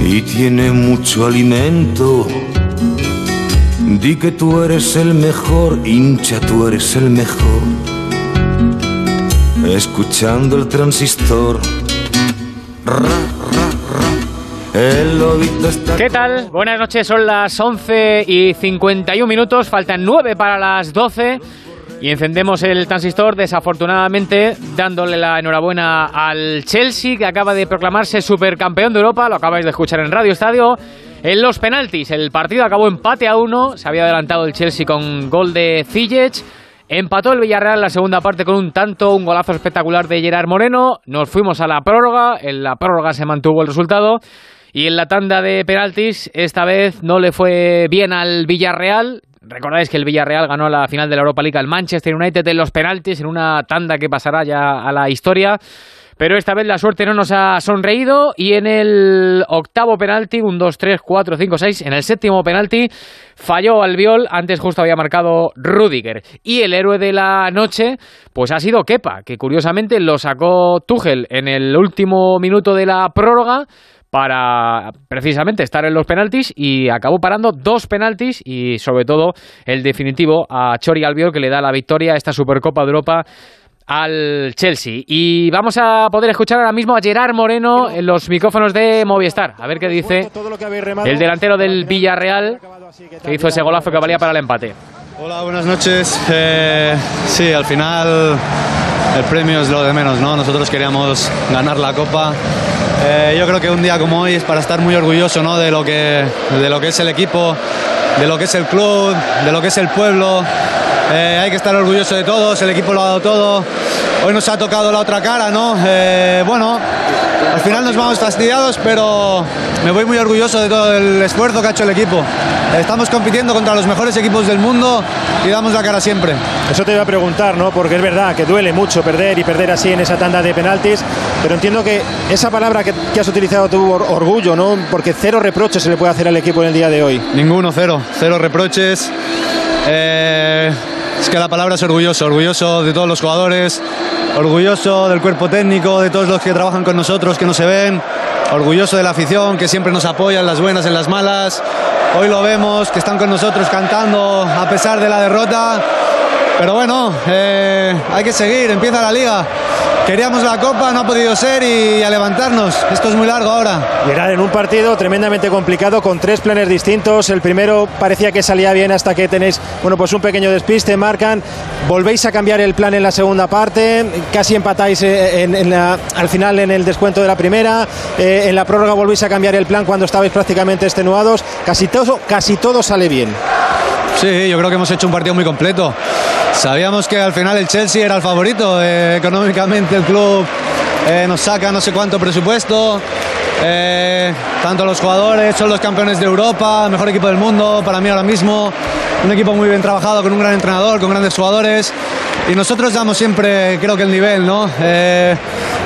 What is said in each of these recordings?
y tiene mucho alimento. Di que tú eres el mejor, hincha, tú eres el mejor. Escuchando el transistor. ¿Qué tal? Buenas noches, son las 11 y 51 minutos, faltan 9 para las 12 y encendemos el transistor, desafortunadamente, dándole la enhorabuena al Chelsea, que acaba de proclamarse supercampeón de Europa, lo acabáis de escuchar en Radio Estadio. En los penaltis, el partido acabó empate a uno, se había adelantado el Chelsea con gol de Ziyech. Empató el Villarreal la segunda parte con un tanto, un golazo espectacular de Gerard Moreno. Nos fuimos a la prórroga, en la prórroga se mantuvo el resultado. Y en la tanda de penaltis, esta vez no le fue bien al Villarreal. Recordáis que el Villarreal ganó la final de la Europa League al Manchester United en los penaltis en una tanda que pasará ya a la historia. Pero esta vez la suerte no nos ha sonreído y en el octavo penalti, un 2, 3, 4, 5, 6, en el séptimo penalti falló Albiol, antes justo había marcado Rudiger. Y el héroe de la noche, pues ha sido Kepa, que curiosamente lo sacó Tuchel en el último minuto de la prórroga para precisamente estar en los penaltis y acabó parando dos penaltis y sobre todo el definitivo a Chori Albiol que le da la victoria a esta Supercopa de Europa al Chelsea. Y vamos a poder escuchar ahora mismo a Gerard Moreno en los micrófonos de Movistar. A ver qué dice el delantero del Villarreal que hizo ese golazo que valía para el empate. Hola, buenas noches. Eh, sí, al final el premio es lo de menos, ¿no? Nosotros queríamos ganar la Copa. Eh, yo creo que un día como hoy es para estar muy orgulloso, ¿no? De lo que, de lo que es el equipo, de lo que es el club, de lo que es el pueblo. Eh, hay que estar orgulloso de todos, el equipo lo ha dado todo. Hoy nos ha tocado la otra cara, ¿no? Eh, bueno, al final nos vamos fastidiados, pero me voy muy orgulloso de todo el esfuerzo que ha hecho el equipo. Estamos compitiendo contra los mejores equipos del mundo y damos la cara siempre. Eso te iba a preguntar, ¿no? Porque es verdad que duele mucho perder y perder así en esa tanda de penaltis, pero entiendo que esa palabra que, que has utilizado tu orgullo, ¿no? Porque cero reproches se le puede hacer al equipo en el día de hoy. Ninguno, cero, cero reproches. Eh, es que la palabra es orgulloso, orgulloso de todos los jugadores, orgulloso del cuerpo técnico, de todos los que trabajan con nosotros, que no se ven, orgulloso de la afición, que siempre nos apoya en las buenas, en las malas. Hoy lo vemos, que están con nosotros cantando a pesar de la derrota. Pero bueno, eh, hay que seguir, empieza la liga. Queríamos la copa, no ha podido ser y a levantarnos. Esto es muy largo ahora. Llegar en un partido tremendamente complicado con tres planes distintos. El primero parecía que salía bien hasta que tenéis, bueno, pues un pequeño despiste, marcan. Volvéis a cambiar el plan en la segunda parte. Casi empatáis eh, al final en el descuento de la primera. Eh, en la prórroga volvéis a cambiar el plan cuando estabais prácticamente extenuados. Casi todo, casi todo sale bien. Sí, yo creo que hemos hecho un partido muy completo. Sabíamos que al final el Chelsea era el favorito. eh, económicamente el club eh, nos saca no sé cuánto presupuesto. eh, tanto los jugadores, son los campeones de Europa, mejor equipo del mundo para mí ahora mismo. Un equipo muy bien trabajado, con un gran entrenador, con grandes jugadores. Y nosotros damos siempre, creo que el nivel, ¿no? Eh,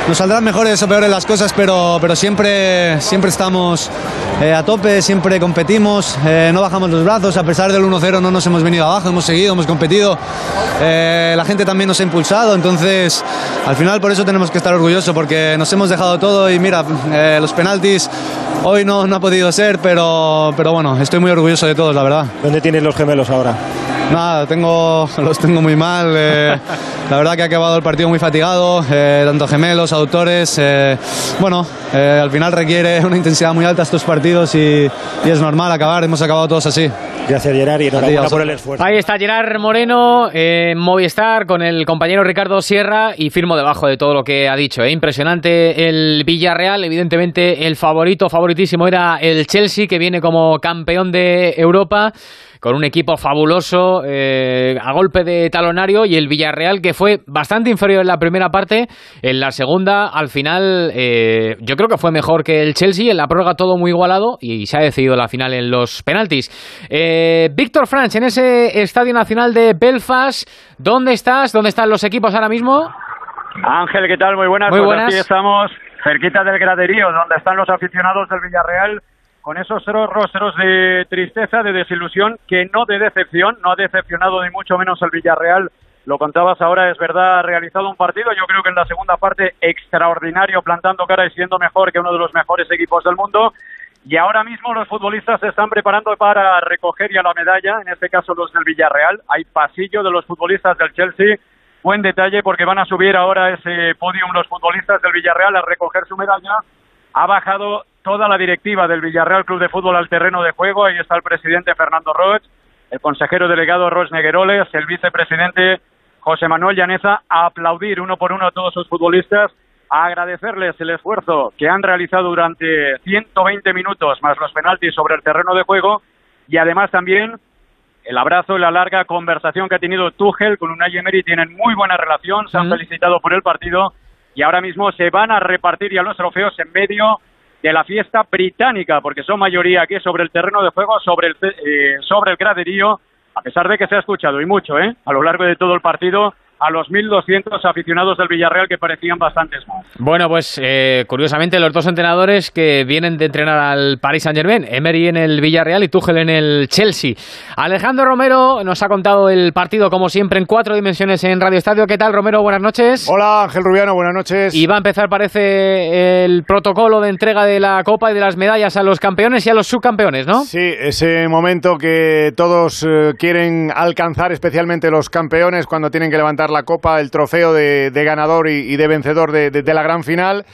nos saldrán mejores o peores las cosas, pero, pero siempre, siempre estamos eh, a tope, siempre competimos, eh, no bajamos los brazos, a pesar del 1-0 no nos hemos venido abajo, hemos seguido, hemos competido, Eh, la gente también nos ha impulsado, entonces al final por eso tenemos que estar orgullosos, porque nos hemos dejado todo y mira, eh, los penaltis hoy no, ha podido ser, pero, pero bueno, estoy muy orgulloso de todos, la verdad. ¿Dónde tienes los gemelos ahora? Nada, tengo, los tengo muy mal. eh, la verdad que ha acabado el partido muy fatigado, eh, tanto gemelos, autores. eh, bueno, eh, al final requiere una intensidad muy alta estos partidos y, y es normal acabar. Hemos acabado todos así. Gracias Gerard y ti, enhorabuena por el esfuerzo. Ahí está Gerard Moreno en Movistar con el compañero Ricardo Sierra y firmo debajo de todo lo que ha dicho. ¿eh? Impresionante el Villarreal, evidentemente el favorito, favoritísimo era el Chelsea que viene como campeón de Europa con un equipo fabuloso eh, a golpe de talonario y el Villarreal que fue bastante inferior en la primera parte, en la segunda al final eh, yo creo que fue mejor que el Chelsea, en la prórroga todo muy igualado y se ha decidido la final en los penaltis. Eh, Víctor Franch, en ese Estadio Nacional de Belfast, ¿dónde estás? ¿Dónde están los equipos ahora mismo? Ángel, ¿qué tal? Muy buenas. Muy Pues buenas. aquí estamos cerquita del graderío, donde están los aficionados del Villarreal, con esos rostros de tristeza, de desilusión, que no de decepción, no ha decepcionado ni mucho menos el Villarreal lo contabas ahora, es verdad, ha realizado un partido, yo creo que en la segunda parte extraordinario, plantando cara y siendo mejor que uno de los mejores equipos del mundo. Y ahora mismo los futbolistas se están preparando para recoger ya la medalla, en este caso los del Villarreal. Hay pasillo de los futbolistas del Chelsea. Buen detalle porque van a subir ahora ese podium los futbolistas del Villarreal a recoger su medalla. Ha bajado toda la directiva del Villarreal Club de Fútbol al terreno de juego. Ahí está el presidente Fernando Roch, el consejero delegado Ros Negueroles, el vicepresidente José Manuel Llaneza, a aplaudir uno por uno a todos sus futbolistas a agradecerles el esfuerzo que han realizado durante 120 minutos más los penaltis sobre el terreno de juego. Y además también el abrazo y la larga conversación que ha tenido Tuchel con Unai Emery. Tienen muy buena relación, se han felicitado por el partido. Y ahora mismo se van a repartir ya los trofeos en medio de la fiesta británica, porque son mayoría aquí sobre el terreno de juego, sobre el, eh, sobre el graderío, a pesar de que se ha escuchado y mucho, ¿eh? A lo largo de todo el partido, a los 1.200 aficionados del Villarreal que parecían bastantes más. Bueno, pues eh, curiosamente los dos entrenadores que vienen de entrenar al Paris Saint-Germain, Emery en el Villarreal y Tuchel en el Chelsea. Alejandro Romero nos ha contado el partido como siempre en cuatro dimensiones en Radio Estadio. ¿Qué tal, Romero? Buenas noches. Hola, Ángel Rubiano, buenas noches. Y va a empezar, parece, el protocolo de entrega de la Copa y de las medallas a los campeones y a los subcampeones, ¿no? Sí, ese momento que todos eh, quieren alcanzar, especialmente los campeones, cuando tienen que levantar la copa, el trofeo de, ganador y, de vencedor de, la gran final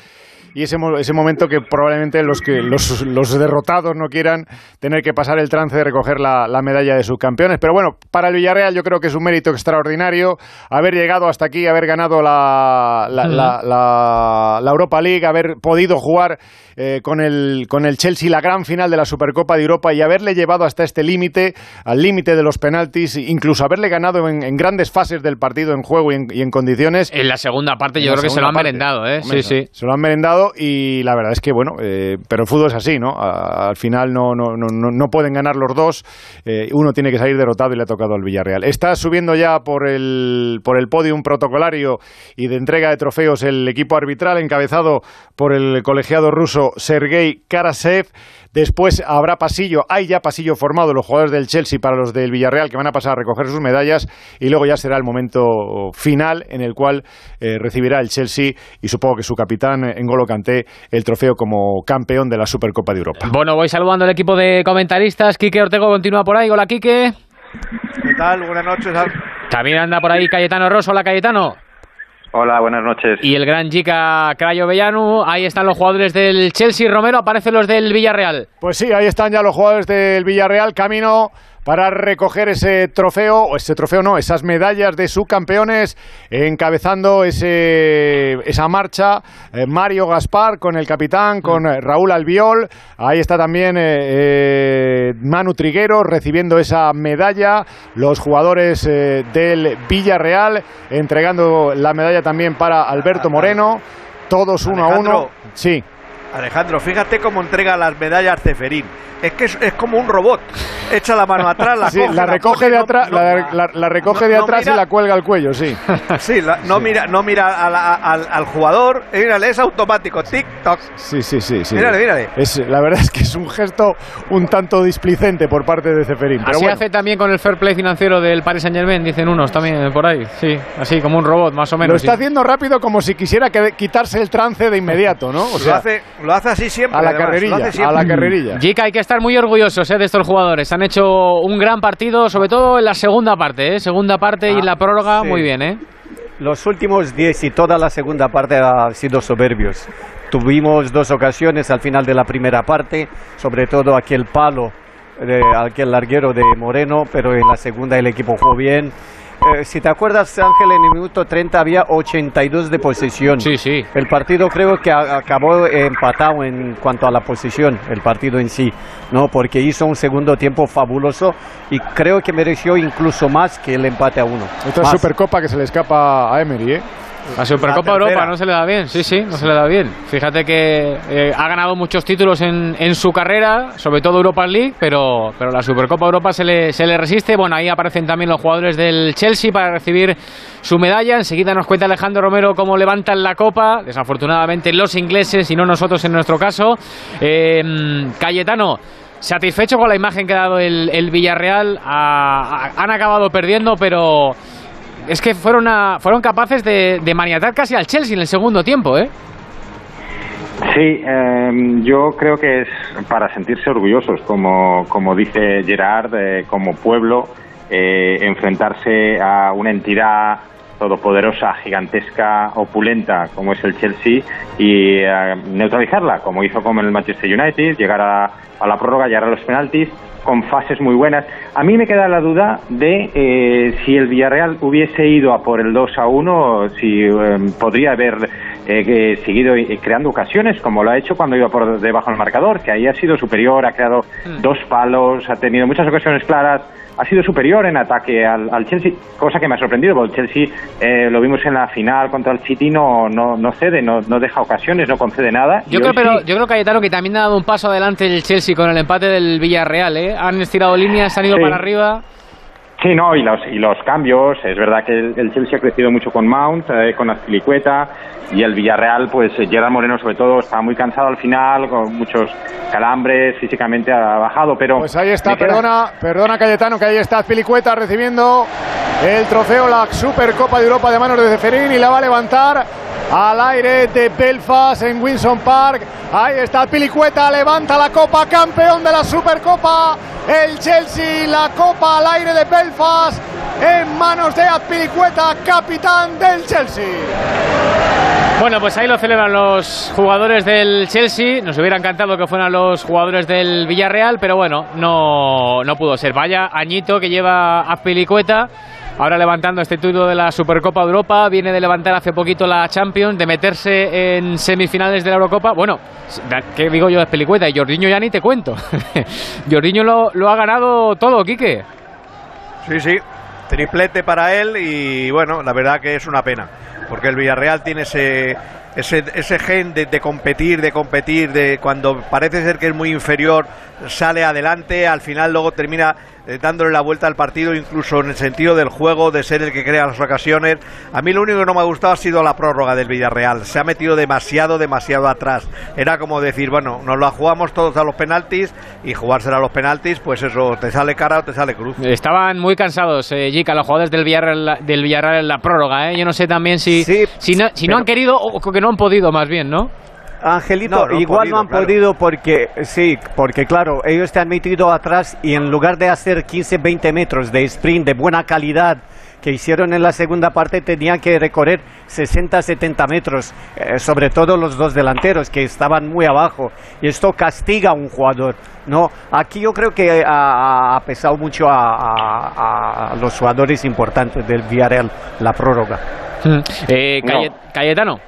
y ese, ese momento que probablemente los, que, los, derrotados no quieran tener que pasar el trance de recoger la, medalla de subcampeones. Pero bueno, para el Villarreal yo creo que es un mérito extraordinario haber llegado hasta aquí, haber ganado la, la, la Europa League, haber podido jugar eh, con, el, con el Chelsea la gran final de la Supercopa de Europa y haberle llevado hasta este límite, al límite de los penaltis, incluso haberle ganado en, grandes fases del partido en juego y en, condiciones. En la segunda parte yo creo que se lo han merendado, ¿eh? sí, sí. Se lo han merendado y la verdad es que, bueno, eh, pero el fútbol es así, ¿no? al final no, no, no, no, pueden ganar los dos, eh, uno tiene que salir derrotado y le ha tocado al Villarreal. Está subiendo ya por el, por el podium protocolario y de entrega de trofeos el equipo arbitral encabezado por el colegiado ruso Sergei Karasev. Después habrá pasillo, hay ya pasillo formado los jugadores del Chelsea para los del Villarreal que van a pasar a recoger sus medallas y luego ya será el momento final en el cual eh, recibirá el Chelsea y supongo que su capitán Engolo Kanté el trofeo como campeón de la Supercopa de Europa. Bueno, voy saludando al equipo de comentaristas. Quique Ortego continúa por ahí. Hola, Quique. ¿Qué tal? Buenas noches. También anda por ahí Cayetano Rosso. Hola, Cayetano. Hola, buenas noches. Y el gran Jica Crayo Bellano, ahí están los jugadores del Chelsea. Romero, aparecen los del Villarreal. Pues sí, ahí están ya los jugadores del Villarreal, camino para recoger ese trofeo, o ese trofeo no, esas medallas de subcampeones, encabezando ese, esa marcha eh, Mario Gaspar con el capitán, con eh, Raúl Albiol, ahí está también eh, Manu Triguero recibiendo esa medalla, los jugadores del Villarreal entregando la medalla también para Alberto Moreno, todos uno a uno. Sí. Alejandro, fíjate cómo entrega las medallas Ceferín es que es, como un robot. Echa la mano atrás, la coge, la recoge de atrás, la, recoge de atrás y la cuelga al cuello, sí. Sí, no mira, no mira al, jugador, eh, mírale, es automático, tic toc. Sí, sí, sí, sí. Mírale, mírale. Es, la verdad es que es un gesto un tanto displicente por parte de Ceferín. Pero así hace también con el fair play financiero del Paris Saint Germain, dicen unos también por ahí. Sí, así como un robot, más o menos. Lo está haciendo rápido como si quisiera quitarse el trance de inmediato, ¿no? O sea, lo hace, lo hace así siempre. A la carrerilla, a la carrerilla. Jica, hay que estar muy orgullosos ¿eh? de estos jugadores. Han hecho un gran partido, sobre todo en la segunda parte. ¿eh? Segunda parte y ah, la prórroga, muy bien. ¿eh? Los últimos 10 y toda la segunda parte han sido soberbios. Tuvimos dos ocasiones al final de la primera parte, sobre todo aquel palo, de, aquel larguero de Moreno, pero en la segunda el equipo jugó bien eh, si te acuerdas, Ángel, en el minuto 30 había 82 de posesión. Sí, sí. El partido creo que acabó empatado en cuanto a la posesión, el partido en sí, ¿no? Porque hizo un segundo tiempo fabuloso y creo que mereció incluso más que el empate a uno. Esta es Supercopa que se le escapa a Emery, ¿eh? La Supercopa Europa no se le da bien, sí, sí, no se le da bien. Fíjate que eh, ha ganado muchos títulos en, en, su carrera, sobre todo Europa League, pero, pero la Supercopa Europa se le, se le resiste. Bueno, ahí aparecen también los jugadores del Chelsea para recibir su medalla. Enseguida nos cuenta Alejandro Romero cómo levantan la copa. Desafortunadamente los ingleses y no nosotros en nuestro caso. Eh, Cayetano. Satisfecho con la imagen que ha dado el, el Villarreal. han acabado perdiendo, pero es que fueron, a- fueron capaces de, de maniatar casi al Chelsea en el segundo tiempo, ¿eh? Sí, eh, yo creo que es para sentirse orgullosos, como, como dice Gerard, eh, como pueblo, eh, enfrentarse a una entidad todopoderosa, gigantesca, opulenta como es el Chelsea y eh, neutralizarla, como hizo con el Manchester United, llegar a, a la prórroga, llegar a los penaltis con fases muy buenas. A mí me queda la duda de eh, si el Villarreal hubiese ido a por el 2 a 1, si eh, podría haber eh, seguido eh, creando ocasiones, como lo ha hecho cuando iba por debajo del marcador, que ahí ha sido superior, ha creado dos palos, ha tenido muchas ocasiones claras, ha sido superior en ataque al, al Chelsea, cosa que me ha sorprendido, porque el Chelsea eh, lo vimos en la final contra el City, no, no, no cede, no, no deja ocasiones, no concede nada. Yo creo, pero, sí. yo creo, Cayetano, que también ha dado un paso adelante el Chelsea con el empate del Villarreal, ¿eh? Han estirado líneas, han ido Sí. para arriba. Sí, no, y los, y los cambios, es verdad que el, el Chelsea ha crecido mucho con Mount, eh, con Azpilicueta, y el Villarreal, pues eh, Gerard Moreno sobre todo está muy cansado al final, con muchos calambres, físicamente ha bajado, pero... Pues ahí está, me queda- perdona, perdona Cayetano, que ahí está Pilicueta recibiendo el trofeo, la Supercopa de Europa de manos de Ceferín y la va a levantar al aire de Belfast en Winson Park. Ahí está Pilicueta, levanta la copa, campeón de la Supercopa. El Chelsea, la copa al aire de Belfast en manos de Azpilicueta, capitán del Chelsea. Bueno, pues ahí lo celebran los jugadores del Chelsea. Nos hubiera encantado que fueran los jugadores del Villarreal, pero bueno, no, no pudo ser. Vaya añito que lleva Azpilicueta. Ahora levantando este título de la Supercopa Europa, viene de levantar hace poquito la Champions, de meterse en semifinales de la Eurocopa. Bueno, ¿qué digo yo de Azpilicueta? Y Jordiño ya ni te cuento. Jordiño lo, lo ha ganado todo, Quique. Sí, sí, triplete para él y bueno, la verdad que es una pena, porque el Villarreal tiene ese gen de, de competir, de competir, de cuando parece ser que es muy inferior, sale adelante, al final luego termina eh, dándole la vuelta al partido, incluso en el sentido del juego, de ser el que crea las ocasiones. A mí lo único que no me ha gustado ha sido la prórroga del Villarreal, se ha metido demasiado, demasiado atrás. Era como decir, bueno, nos la jugamos todos a los penaltis y jugársela a los penaltis, pues eso, te sale cara o te sale cruz. Estaban muy cansados, eh, Jica, los jugadores del Villarreal, del Villarreal en la prórroga. ¿eh? Yo no sé también si, si, no, si no han querido o que no han podido, más bien, ¿no? Angelito, No, no han igual podido, no han claro. podido porque, sí, porque claro, ellos te han metido atrás y en lugar de hacer 15-20 metros de sprint de buena calidad que hicieron en la segunda parte, tenían que recorrer 60-70 metros, eh, sobre todo los dos delanteros que estaban muy abajo. Y esto castiga a un jugador. No, aquí yo creo que ha, ha pesado mucho a, a- a los jugadores importantes del Villarreal la prórroga. Eh, No. Caye- Cayetano.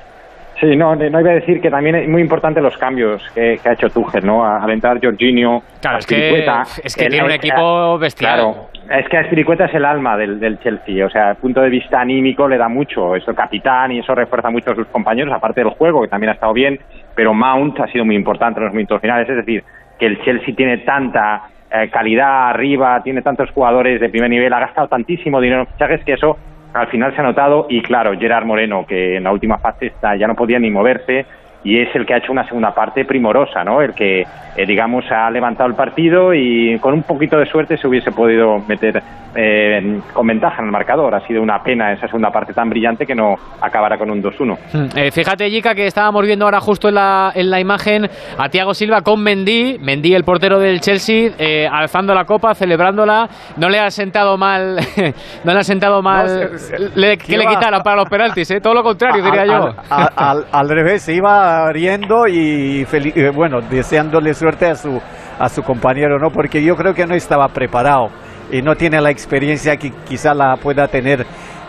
Sí, no, no iba a decir que también es muy importante los cambios que, que ha hecho Tuchel, ¿no? Al entrar Jorginho, Claro, es que, es que el- tiene un equipo bestial. Claro, es que Aspiricueta es el alma del, del Chelsea, o sea, el punto de vista anímico le da mucho, es el capitán y eso refuerza mucho a sus compañeros, aparte del juego, que también ha estado bien, pero Mount ha sido muy importante en los minutos finales, es decir, que el Chelsea tiene tanta eh, calidad arriba, tiene tantos jugadores de primer nivel, ha gastado tantísimo dinero en fichajes que eso al final se ha notado y claro, Gerard Moreno, que en la última fase está, ya no podía ni moverse y es el que ha hecho una segunda parte primorosa, ¿no? El que, eh, digamos, ha levantado el partido y con un poquito de suerte se hubiese podido meter eh, con ventaja en el marcador. Ha sido una pena esa segunda parte tan brillante que no acabara con un 2-1. Mm, eh, fíjate, Jica, que estábamos viendo ahora justo en la, en la imagen a Thiago Silva con Mendy, Mendy, el portero del Chelsea, eh, alzando la copa, celebrándola. No le ha sentado mal, no le ha sentado mal se- se- le- que ¿qué le quitaran para los penaltis, ¿eh? todo lo contrario, diría al, yo. Al, al- al revés, se iba riendo y eh, bueno, deseándole suerte a su, a su compañero, ¿no? Porque yo creo que no estaba preparado y no tiene la experiencia que quizá la pueda tener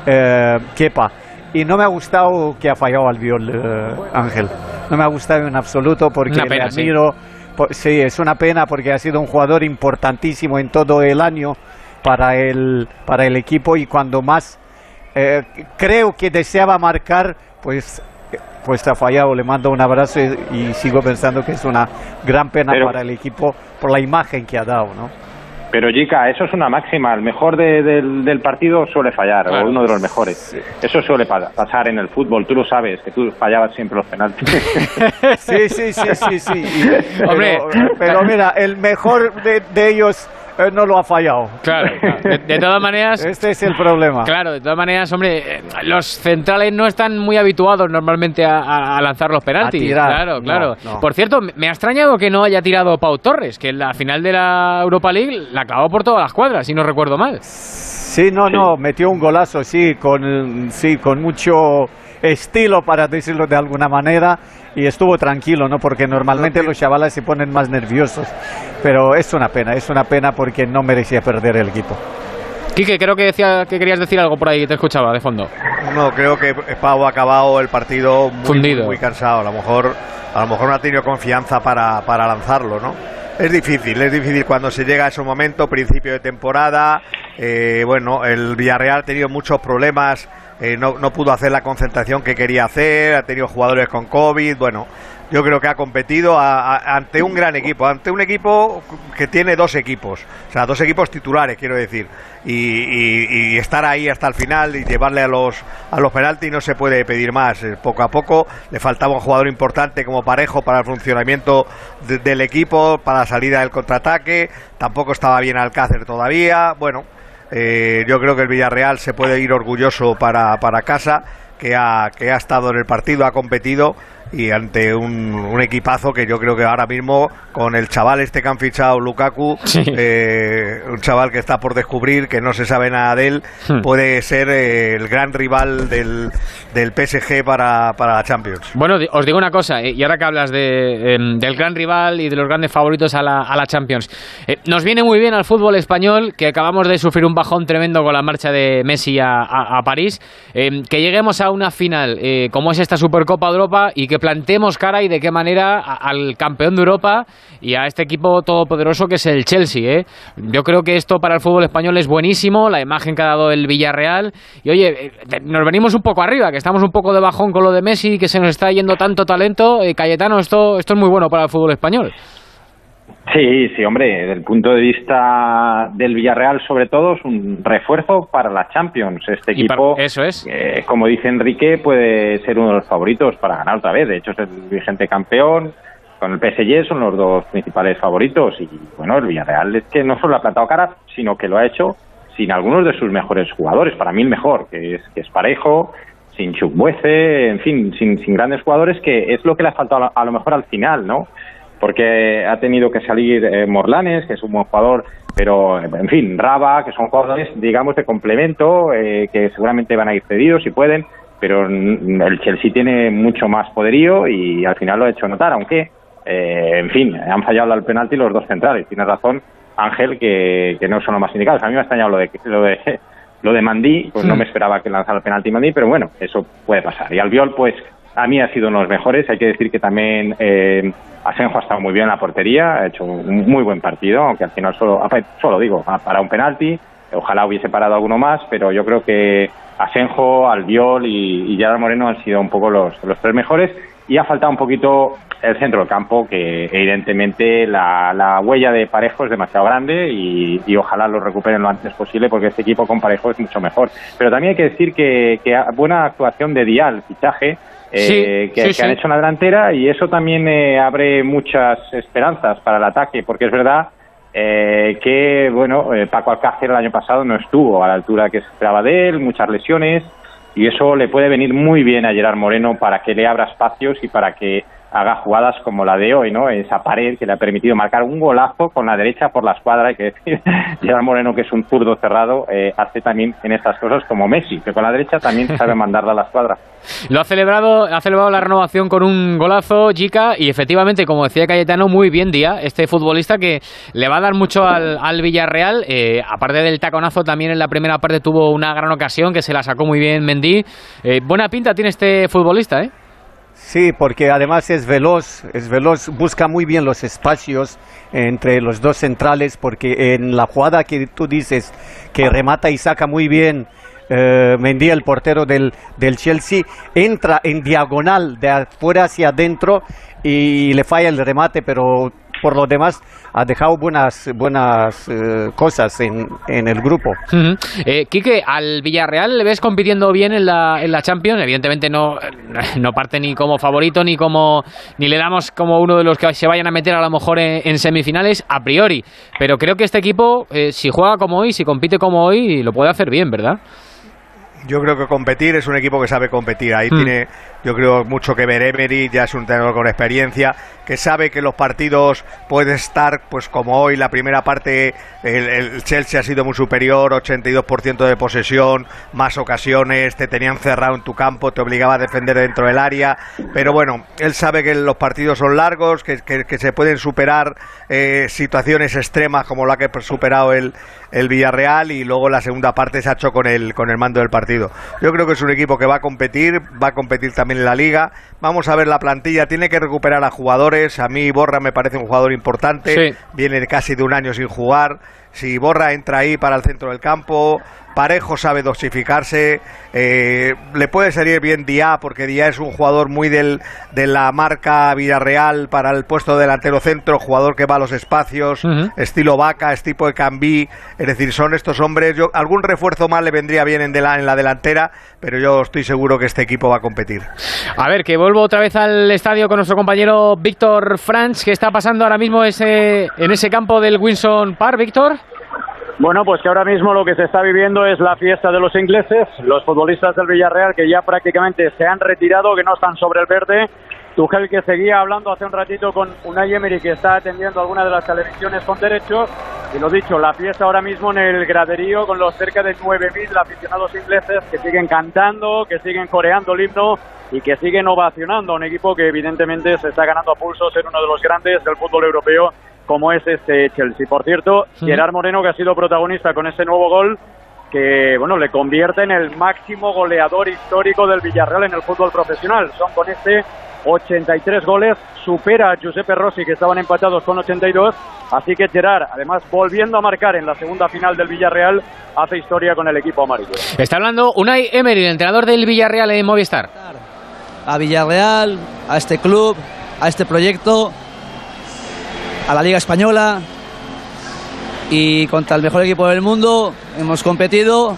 eh, Kepa. Y no me ha gustado que ha fallado al viol, eh, Ángel. No me ha gustado en absoluto porque Una le pena, sí. admiro. por- sí, es una pena porque ha sido un jugador importantísimo en todo el año para el, para el equipo y cuando más eh, creo que deseaba marcar, pues, pues ha fallado. Le mando un abrazo y, y sigo pensando que es una gran pena Pero- para el equipo por la imagen que ha dado, ¿no? Pero, Jica, eso es una máxima. El mejor de- del, del partido suele fallar, Claro. o uno de los mejores. Eso suele pa- pasar en el fútbol. Tú lo sabes, que tú fallabas siempre los penaltis. Sí, sí, sí, sí, sí. Hombre. pero, pero mira, el mejor de, de ellos eh, no lo ha fallado. Claro, De, todas maneras. Este es el problema. Claro, de todas maneras, hombre, eh, los centrales no están muy habituados normalmente a, lanzar los penaltis. Claro, claro. Por cierto, me ha extrañado que no haya tirado Pau Torres, que en la final de la Europa League la acabó por todas las cuadras, si no recuerdo mal. Sí, no, no, metió un golazo, sí, con, sí, con mucho estilo, para decirlo de alguna manera, y estuvo tranquilo, ¿no? Porque normalmente los chavales se ponen más nerviosos. Pero es una pena, es una pena porque no merecía perder el equipo. Quique, creo que, decía, que querías decir algo por ahí, te escuchaba de fondo. No, creo que Pau ha acabado el partido muy, muy, cansado. A lo mejor a lo mejor no ha tenido confianza para, para lanzarlo, ¿no? Es difícil, es difícil cuando se llega a ese momento, principio de temporada. Eh, bueno, el Villarreal ha tenido muchos problemas, eh, no, no, pudo hacer la concentración que quería hacer, ha tenido jugadores con COVID. Bueno, yo creo que ha competido ante un gran equipo, ante un equipo que tiene dos equipos, o sea, dos equipos titulares, quiero decir, y, estar ahí hasta el final y llevarle a los, a los penaltis no se puede pedir más. Eh, poco a poco le faltaba un jugador importante como parejo para el funcionamiento del equipo, para la salida del contraataque, tampoco estaba bien Alcácer todavía, bueno. Eh, yo creo que el Villarreal se puede ir orgulloso para, para casa, que ha, que ha estado en el partido, ha competido y ante un, equipazo que yo creo que ahora mismo con el chaval este que han fichado Lukaku, eh, un chaval que está por descubrir, que no se sabe nada de él, hmm. puede ser eh, el gran rival del, del PSG para, para la Champions. Bueno, os digo una cosa, eh, y ahora que hablas de, em, del gran rival y de los grandes favoritos a la, a la Champions, nos viene muy bien al fútbol español que acabamos de sufrir un bajón tremendo con la marcha de Messi a, a, a París, em, que lleguemos a una final como es esta Supercopa de Europa y que plantemos cara y de qué manera al campeón de Europa y a este equipo todopoderoso que es el Chelsea. ¿eh? Yo creo que esto para el fútbol español es buenísimo, la imagen que ha dado el Villarreal. Y oye, eh, nos venimos un poco arriba, que estamos un poco de bajón con lo de Messi, que se nos está yendo tanto talento. Eh, Cayetano, esto, esto es muy bueno para el fútbol español. Sí, sí, hombre, desde el punto de vista del Villarreal, sobre todo, es un refuerzo para la Champions. Este equipo, eso es. Eh, como dice Enrique, puede ser uno de los favoritos para ganar otra vez. De hecho, es el vigente campeón. Con el PSG son los dos principales favoritos. Y bueno, el Villarreal es que no solo ha plantado cara, sino que lo ha hecho sin algunos de sus mejores jugadores. Para mí, el mejor, que es, que es Parejo, sin Chukbuece, en fin, sin, sin grandes jugadores, que es lo que le ha faltado a lo mejor al final, ¿no? Porque ha tenido que salir eh, Morlanes, que es un buen jugador, pero en fin, Raba, que son jugadores, digamos, de complemento, eh, que seguramente van a ir cedidos si pueden, pero el Chelsea tiene mucho más poderío y al final lo ha hecho notar, aunque, eh, en fin, han fallado al penalti los dos centrales. Tiene razón Ángel que, no son los más indicados. A mí me ha extrañado lo de, lo de, lo de Mandí, pues no me esperaba que lanzara el penalti Mandí, pero bueno, eso puede pasar. Y Albiol, pues a mí ha sido uno de los mejores. Hay que decir que también eh, Asenjo ha estado muy bien en la portería, ha hecho un muy buen partido, aunque al final solo, solo digo, para un penalti. Ojalá hubiese parado alguno más, pero yo creo que Asenjo, Albiol y, y Gerard Moreno han sido un poco los, los tres mejores. Y ha faltado un poquito el centro del campo, que evidentemente la, huella de Parejo es demasiado grande y, ojalá lo recuperen lo antes posible porque este equipo con Parejo es mucho mejor. Pero también hay que decir que, que buena actuación de Dial, fichaje, eh, que, han hecho en la delantera y eso también eh, abre muchas esperanzas para el ataque, porque es verdad eh, que bueno Paco Alcácer el año pasado no estuvo a la altura que se esperaba de él, muchas lesiones y eso le puede venir muy bien a Gerard Moreno para que le abra espacios y para que haga jugadas como la de hoy, ¿no? Esa pared que le ha permitido marcar un golazo con la derecha por la escuadra, hay que decir, Gerard Moreno, que es un zurdo cerrado, eh, hace también en estas cosas como Messi, que con la derecha también sabe mandarla a la escuadra. Lo ha celebrado, ha celebrado la renovación con un golazo, Jica, y efectivamente, como decía Cayetano, muy bien día, este futbolista que le va a dar mucho al, al Villarreal, eh, aparte del taconazo, también en la primera parte tuvo una gran ocasión que se la sacó muy bien Mendy. Eh, buena pinta tiene este futbolista, ¿eh? Sí, porque además es veloz, es veloz, busca muy bien los espacios entre los dos centrales, porque en la jugada que tú dices que remata y saca muy bien eh, el portero del, del Chelsea, entra en diagonal de afuera hacia adentro y le falla el remate, pero por lo demás ha dejado buenas, buenas eh, cosas en, en, el grupo. eh, Quique, al Villarreal le ves compitiendo bien en la, en la Champions. Evidentemente no, no parte ni como favorito ni como ni le damos como uno de los que se vayan a meter a lo mejor en, semifinales a priori. Pero creo que este equipo, eh, si juega como hoy, si compite como hoy, lo puede hacer bien, ¿verdad? Yo creo que competir es un equipo que sabe competir. Ahí hmm. tiene, yo creo, mucho que ver Emery, ya es un tenor con experiencia, que sabe que los partidos pueden estar, pues como hoy, la primera parte, el, Chelsea ha sido muy superior, 82% de posesión, más ocasiones, te tenían cerrado en tu campo, te obligaba a defender dentro del área. Pero bueno, él sabe que los partidos son largos, que, que, se pueden superar eh, situaciones extremas como la que ha superado el, el Villarreal y luego la segunda parte se ha hecho con el, con el mando del partido. Yo creo que es un equipo que va a competir, va a competir también en la liga. Vamos a ver la plantilla, tiene que recuperar a jugadores. A mí Borra me parece un jugador importante, viene casi de un año sin jugar. Si Borra entra ahí para el centro del campo, Parejo sabe dosificarse, eh, le puede salir bien Díaz porque Díaz es un jugador muy del, de la marca Villarreal para el puesto de delantero centro, jugador que va a los espacios, estilo vaca, es tipo de Cambí, es decir, son estos hombres, yo, algún refuerzo más le vendría bien en, en la delantera, pero yo estoy seguro que este equipo va a competir. A ver, que vuelvo otra vez al estadio con nuestro compañero Víctor Franz, que está pasando ahora mismo ese, en ese campo del Winson Park, Víctor. Bueno, pues que ahora mismo lo que se está viviendo es la fiesta de los ingleses, los futbolistas del Villarreal que ya prácticamente se han retirado, que no están sobre el verde. Tuchel que seguía hablando hace un ratito con Unai Emery que está atendiendo alguna de las televisiones con derecho. Y lo dicho, la fiesta ahora mismo en el graderío con los cerca de 9.000 aficionados ingleses que siguen cantando, que siguen coreando el himno y que siguen ovacionando a un equipo que evidentemente se está ganando a pulsos en uno de los grandes del fútbol europeo como es este Chelsea. Por cierto, Gerard Moreno, que ha sido protagonista con ese nuevo gol, que bueno le convierte en el máximo goleador histórico del Villarreal en el fútbol profesional. Son con este 83 goles, supera a Giuseppe Rossi, que estaban empatados con 82. Así que Gerard, además volviendo a marcar en la segunda final del Villarreal, hace historia con el equipo amarillo. Está hablando Unai Emery, el entrenador del Villarreal en Movistar. A Villarreal, a este club, a este proyecto a la Liga Española. Y contra el mejor equipo del mundo hemos competido,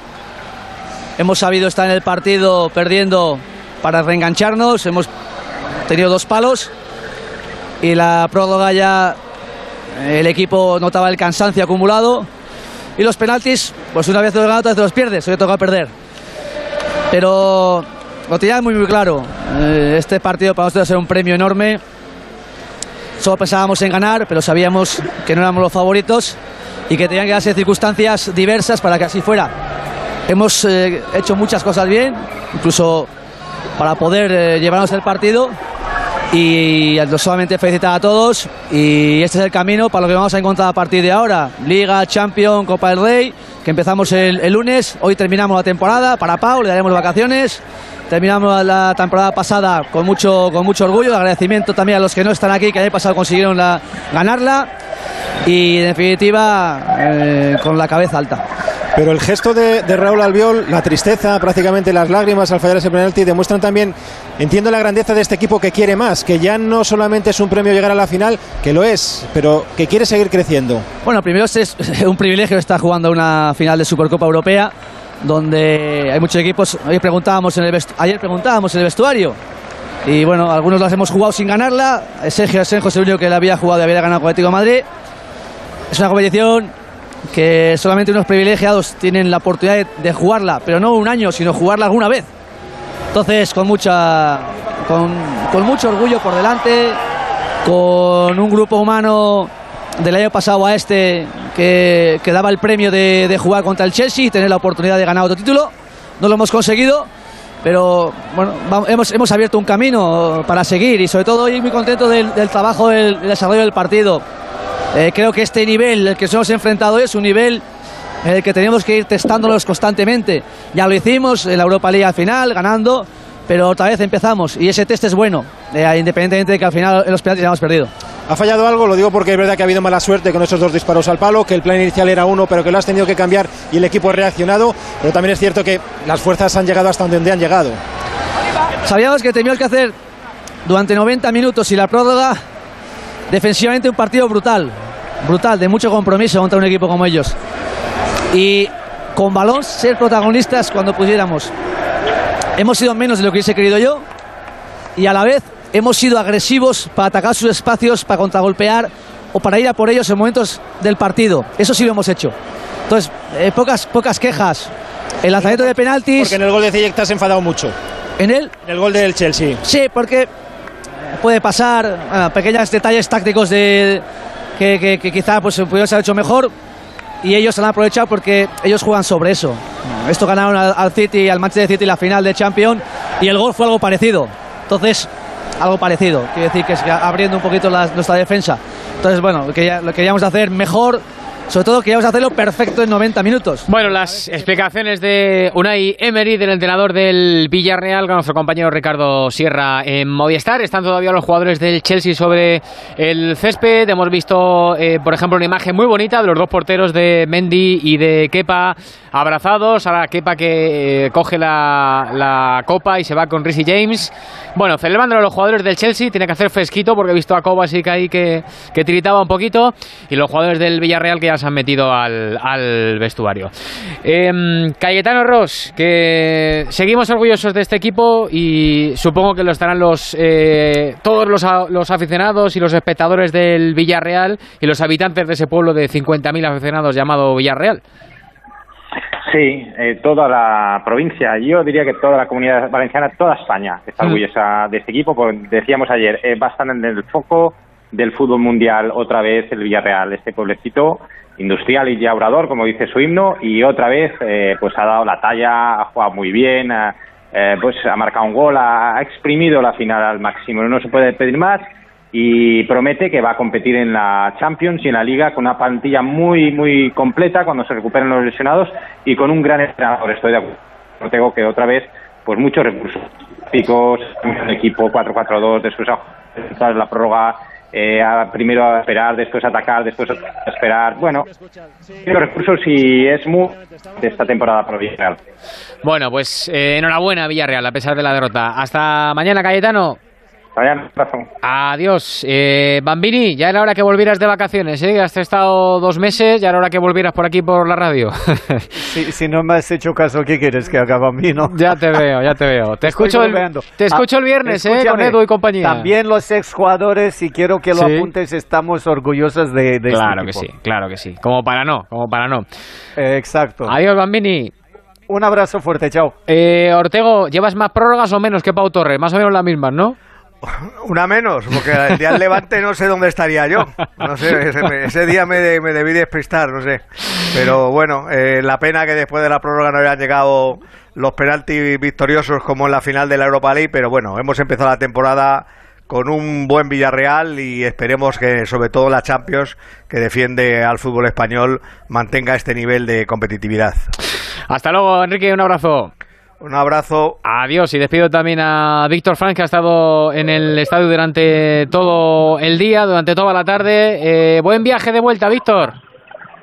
hemos sabido estar en el partido perdiendo para reengancharnos, hemos tenido dos palos. Y la prórroga ya el equipo notaba el cansancio acumulado. Y los penaltis, pues una vez los ganas, otra vez los pierdes, hoy toca perder. Pero lo tenía muy muy claro, eh, este partido para nosotros va a ser un premio enorme Solo pensábamos en ganar, pero sabíamos que no éramos los favoritos y que tenían que darse circunstancias diversas para que así fuera. Hemos eh, hecho muchas cosas bien, incluso para poder eh, llevarnos el partido y solamente felicitar a todos y este es el camino para lo que vamos a encontrar a partir de ahora. Liga, Champion, Copa del Rey, que empezamos el, el lunes, hoy terminamos la temporada, para Pau le daremos vacaciones Terminamos la temporada pasada con mucho, con mucho orgullo, agradecimiento también a los que no están aquí, que el año pasado consiguieron la, ganarla y en definitiva eh, con la cabeza alta. Pero el gesto de, Raúl Albiol, la tristeza, prácticamente las lágrimas al fallar ese penalti, demuestran también, entiendo la grandeza de este equipo que quiere más, que ya no solamente es un premio llegar a la final, que lo es, pero que quiere seguir creciendo. Bueno, primero es un privilegio estar jugando una final de Supercopa Europea donde hay muchos equipos. Ayer preguntábamos en el, ayer preguntábamos en el vestuario. Y bueno, algunos las hemos jugado sin ganarla. Sergio Asenjo es el único que la había jugado y había ganado con Atlético de Madrid. Es una competición que solamente unos privilegiados tienen la oportunidad de, jugarla, pero no un año, sino jugarla alguna vez. Entonces, con mucha con mucho orgullo por delante, con un grupo humano del año pasado a este que, daba el premio de, jugar contra el Chelsea y tener la oportunidad de ganar otro título. No lo hemos conseguido, pero bueno, hemos, hemos abierto un camino para seguir y sobre todo hoy muy contento del, trabajo, del, desarrollo del partido. Eh, creo que este nivel el que nos hemos enfrentado es un nivel en el que tenemos que ir testándolos constantemente. Ya lo hicimos en la Europa League al final, ganando, pero otra vez empezamos y ese test es bueno, eh, independientemente de que al final en los penaltis hayamos perdido. ¿Ha fallado algo? Lo digo porque es verdad que ha habido mala suerte con esos dos disparos al palo, que el plan inicial era uno, pero que lo has tenido que cambiar y el equipo ha reaccionado. Pero también es cierto que las fuerzas han llegado hasta donde han llegado. Sabíamos que teníamos que hacer durante 90 minutos y la prórroga defensivamente un partido brutal, brutal, de mucho compromiso contra un equipo como ellos. Y con balón ser protagonistas cuando pudiéramos. Hemos sido menos de lo que hubiese querido yo y a la vez hemos sido agresivos para atacar sus espacios, para contragolpear o para ir a por ellos en momentos del partido. Eso sí lo hemos hecho. Entonces, eh, pocas, pocas quejas. El lanzamiento de penaltis. Porque en el gol de Ziyech te has enfadado mucho. ¿En él? En el gol del Chelsea. Sí, porque puede pasar bueno, pequeños detalles tácticos de que, que, que quizá pues, pudiese haber hecho mejor y ellos se han aprovechado porque ellos juegan sobre eso. Esto ganaron al, al City, al Manchester City la final de Champions y el gol fue algo parecido. Entonces, algo parecido. Quiere decir que es abriendo un poquito la- nuestra defensa. Entonces, bueno, lo que, lo que queríamos hacer mejor, sobre todo queríamos hacerlo perfecto en 90 minutos. Bueno, las explicaciones de Unai Emery, del entrenador del Villarreal, con nuestro compañero Ricardo Sierra en Movistar. Están todavía los jugadores del Chelsea sobre el césped. Hemos visto, eh, por ejemplo, una imagen muy bonita de los dos porteros de Mendy y de Kepa abrazados. Ahora Kepa que eh, coge la, la copa y se va con Risi James. Bueno, celebrándolo los jugadores del Chelsea. Tiene que hacer fresquito porque he visto a Kovacic ahí que, que tiritaba un poquito. Y los jugadores del Villarreal que ya se han metido al, al vestuario. Em, Cayetano Ross, que seguimos orgullosos de este equipo y supongo que lo estarán los eh, todos los, los aficionados y los espectadores del Villarreal y los habitantes de ese pueblo de 50.000 aficionados llamado Villarreal. Sí, eh, toda la provincia, yo diría que toda la comunidad valenciana, toda España está Mm. orgullosa de este equipo, porque decíamos ayer, eh, va a estar en el foco del fútbol mundial otra vez el Villarreal, este pueblecito industrial y ya obrador, como dice su himno, y otra vez eh, pues ha dado la talla, ha jugado muy bien, ha, eh, pues ha marcado un gol, ha, exprimido la final al máximo, no se puede pedir más y promete que va a competir en la Champions y en la Liga con una plantilla muy muy completa cuando se recuperen los lesionados y con un gran entrenador. Estoy de acuerdo. Ortego que otra vez pues muchos recursos picos, un equipo 4-4-2, después la prórroga, eh, a- primero a esperar, después a atacar, después a esperar. Bueno, los recursos y es muy de esta temporada provincial. Bueno, pues eh, enhorabuena Villarreal a pesar de la derrota. Hasta mañana, Cayetano. Razón. Adiós. Eh, Bambini, ya era hora que volvieras de vacaciones, ¿eh? Has estado dos meses, ya era hora que volvieras por aquí por la radio. Si, si no me has hecho caso, ¿qué quieres que haga Bambino? ya te veo, ya te veo. Te Estoy escucho el, te escucho Ah, el viernes, ¿eh? Con Edu y compañía. También los exjugadores, y quiero que lo Sí. apuntes, estamos orgullosos de, de Claro que este sí, claro que sí. Como para no, como para no. Eh, exacto. Adiós, Bambini. Un abrazo fuerte, chao. Eh, Ortego, ¿llevas más prórrogas o menos que Pau Torres? Más o menos las mismas, ¿no? Una menos, porque el día del Levante no sé dónde estaría yo. No sé, ese, ese día me, me debí despistar, no sé. Pero bueno, eh, la pena que después de la prórroga no hayan llegado los penaltis victoriosos como en la final de la Europa League, pero bueno, hemos empezado la temporada con un buen Villarreal y esperemos que sobre todo la Champions, que defiende al fútbol español, mantenga este nivel de competitividad. Hasta luego, Enrique, un abrazo. Un abrazo. Adiós y despido también a Víctor Frank que ha estado en el estadio durante todo el día, durante toda la tarde. Eh, buen viaje de vuelta, Víctor.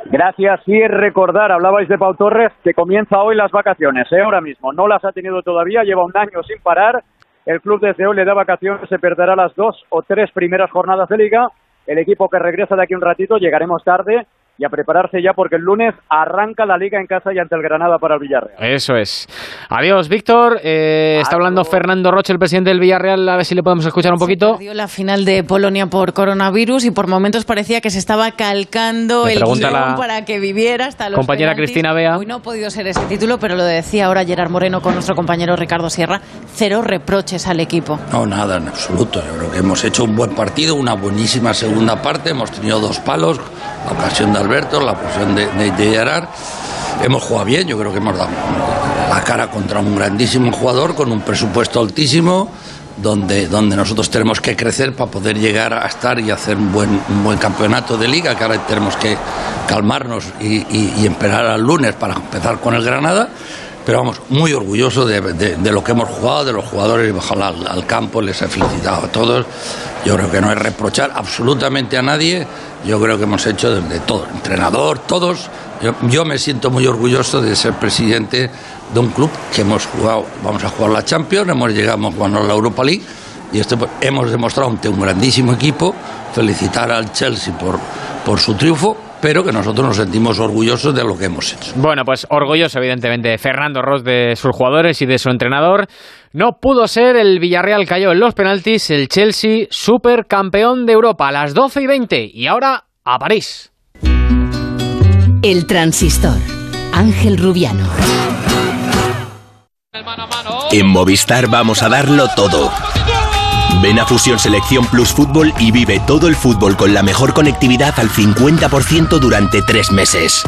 Gracias. Es recordar, hablabais de Pau Torres, que comienza hoy las vacaciones, ¿eh? ahora mismo. No las ha tenido todavía, lleva un año sin parar. El club desde hoy le da vacaciones, se perderá las dos o tres primeras jornadas de liga. El equipo que regresa de aquí un ratito, llegaremos tarde y a prepararse ya porque el lunes arranca la liga en casa y ante el Granada para el Villarreal. Eso es. Adiós, Víctor. Eh, está hablando Fernando Roche, el presidente del Villarreal. A ver si le podemos escuchar un poquito. Perdió la final de Polonia por coronavirus y por momentos parecía que se estaba calcando Me el guion la para que viviera hasta los compañera penaltis. Cristina Bea. Hoy no ha podido ser ese título, pero lo decía ahora Gerard Moreno con nuestro compañero Ricardo Sierra. Cero reproches al equipo. No, nada, en absoluto. Yo creo que hemos hecho un buen partido, una buenísima segunda parte. Hemos tenido dos palos, la ocasión de Alberto, la ocasión de, de. Hemos jugado bien, yo creo que hemos dado la cara contra un grandísimo jugador con un presupuesto altísimo. Donde, donde nosotros tenemos que crecer para poder llegar a estar y hacer un buen, buen campeonato de liga, que ahora tenemos que calmarnos y, y, al lunes para empezar con el Granada pero vamos, muy orgulloso de, de, lo que hemos jugado, de los jugadores, ojalá al, al, campo les he felicitado a todos. Yo creo que no es reprochar absolutamente a nadie, yo creo que hemos hecho de, de todo, entrenador, todos. Yo, yo, me siento muy orgulloso de ser presidente de un club que hemos jugado, vamos a jugar la Champions, hemos llegado a la Europa League y este, pues, hemos demostrado ante un grandísimo equipo, felicitar al Chelsea por, por su triunfo, pero que nosotros nos sentimos orgullosos de lo que hemos hecho. Bueno, pues orgulloso, evidentemente, de Fernando Ross, de sus jugadores y de su entrenador. No pudo ser, el Villarreal cayó en los penaltis, el Chelsea, supercampeón de Europa, a las 12 y 20, y ahora a París. El transistor. Ángel Rubiano. En Movistar vamos a darlo todo. Ven a Fusión Selección Plus Fútbol y vive todo el fútbol con la mejor conectividad al 50% durante tres meses.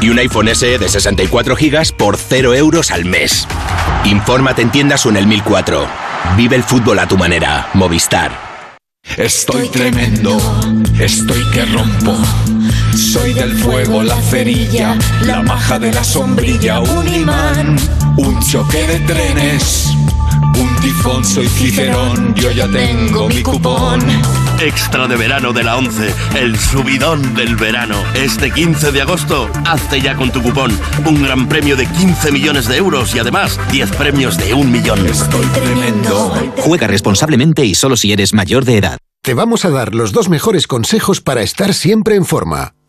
Y un iPhone SE de 64 GB por 0 euros al mes. Infórmate en tiendas o en el 1004. Vive el fútbol a tu manera. Movistar. Estoy tremendo, estoy que rompo. Soy del fuego, la cerilla, la maja de la sombrilla, un imán, un choque de trenes. Un tifón, soy Cicerón, yo ya tengo mi cupón. Extra de verano de la 11, el subidón del verano. Este 15 de agosto, hazte ya con tu cupón. Un gran premio de 15 millones de euros y además 10 premios de un millón. Estoy tremendo. Juega responsablemente y solo si eres mayor de edad. Te vamos a dar los dos mejores consejos para estar siempre en forma.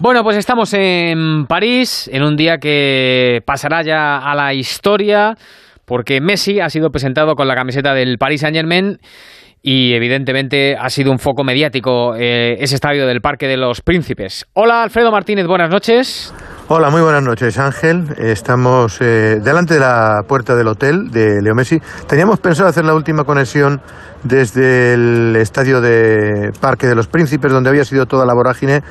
Bueno, pues estamos en París, en un día que pasará ya a la historia, porque Messi ha sido presentado con la camiseta del Paris Saint Germain y evidentemente ha sido un foco mediático eh, ese estadio del Parque de los Príncipes. Hola Alfredo Martínez, buenas noches. Hola, muy buenas noches Ángel. Estamos eh, delante de la puerta del hotel de Leo Messi. Teníamos pensado hacer la última conexión desde el estadio de Parque de los Príncipes, donde había sido toda la vorágine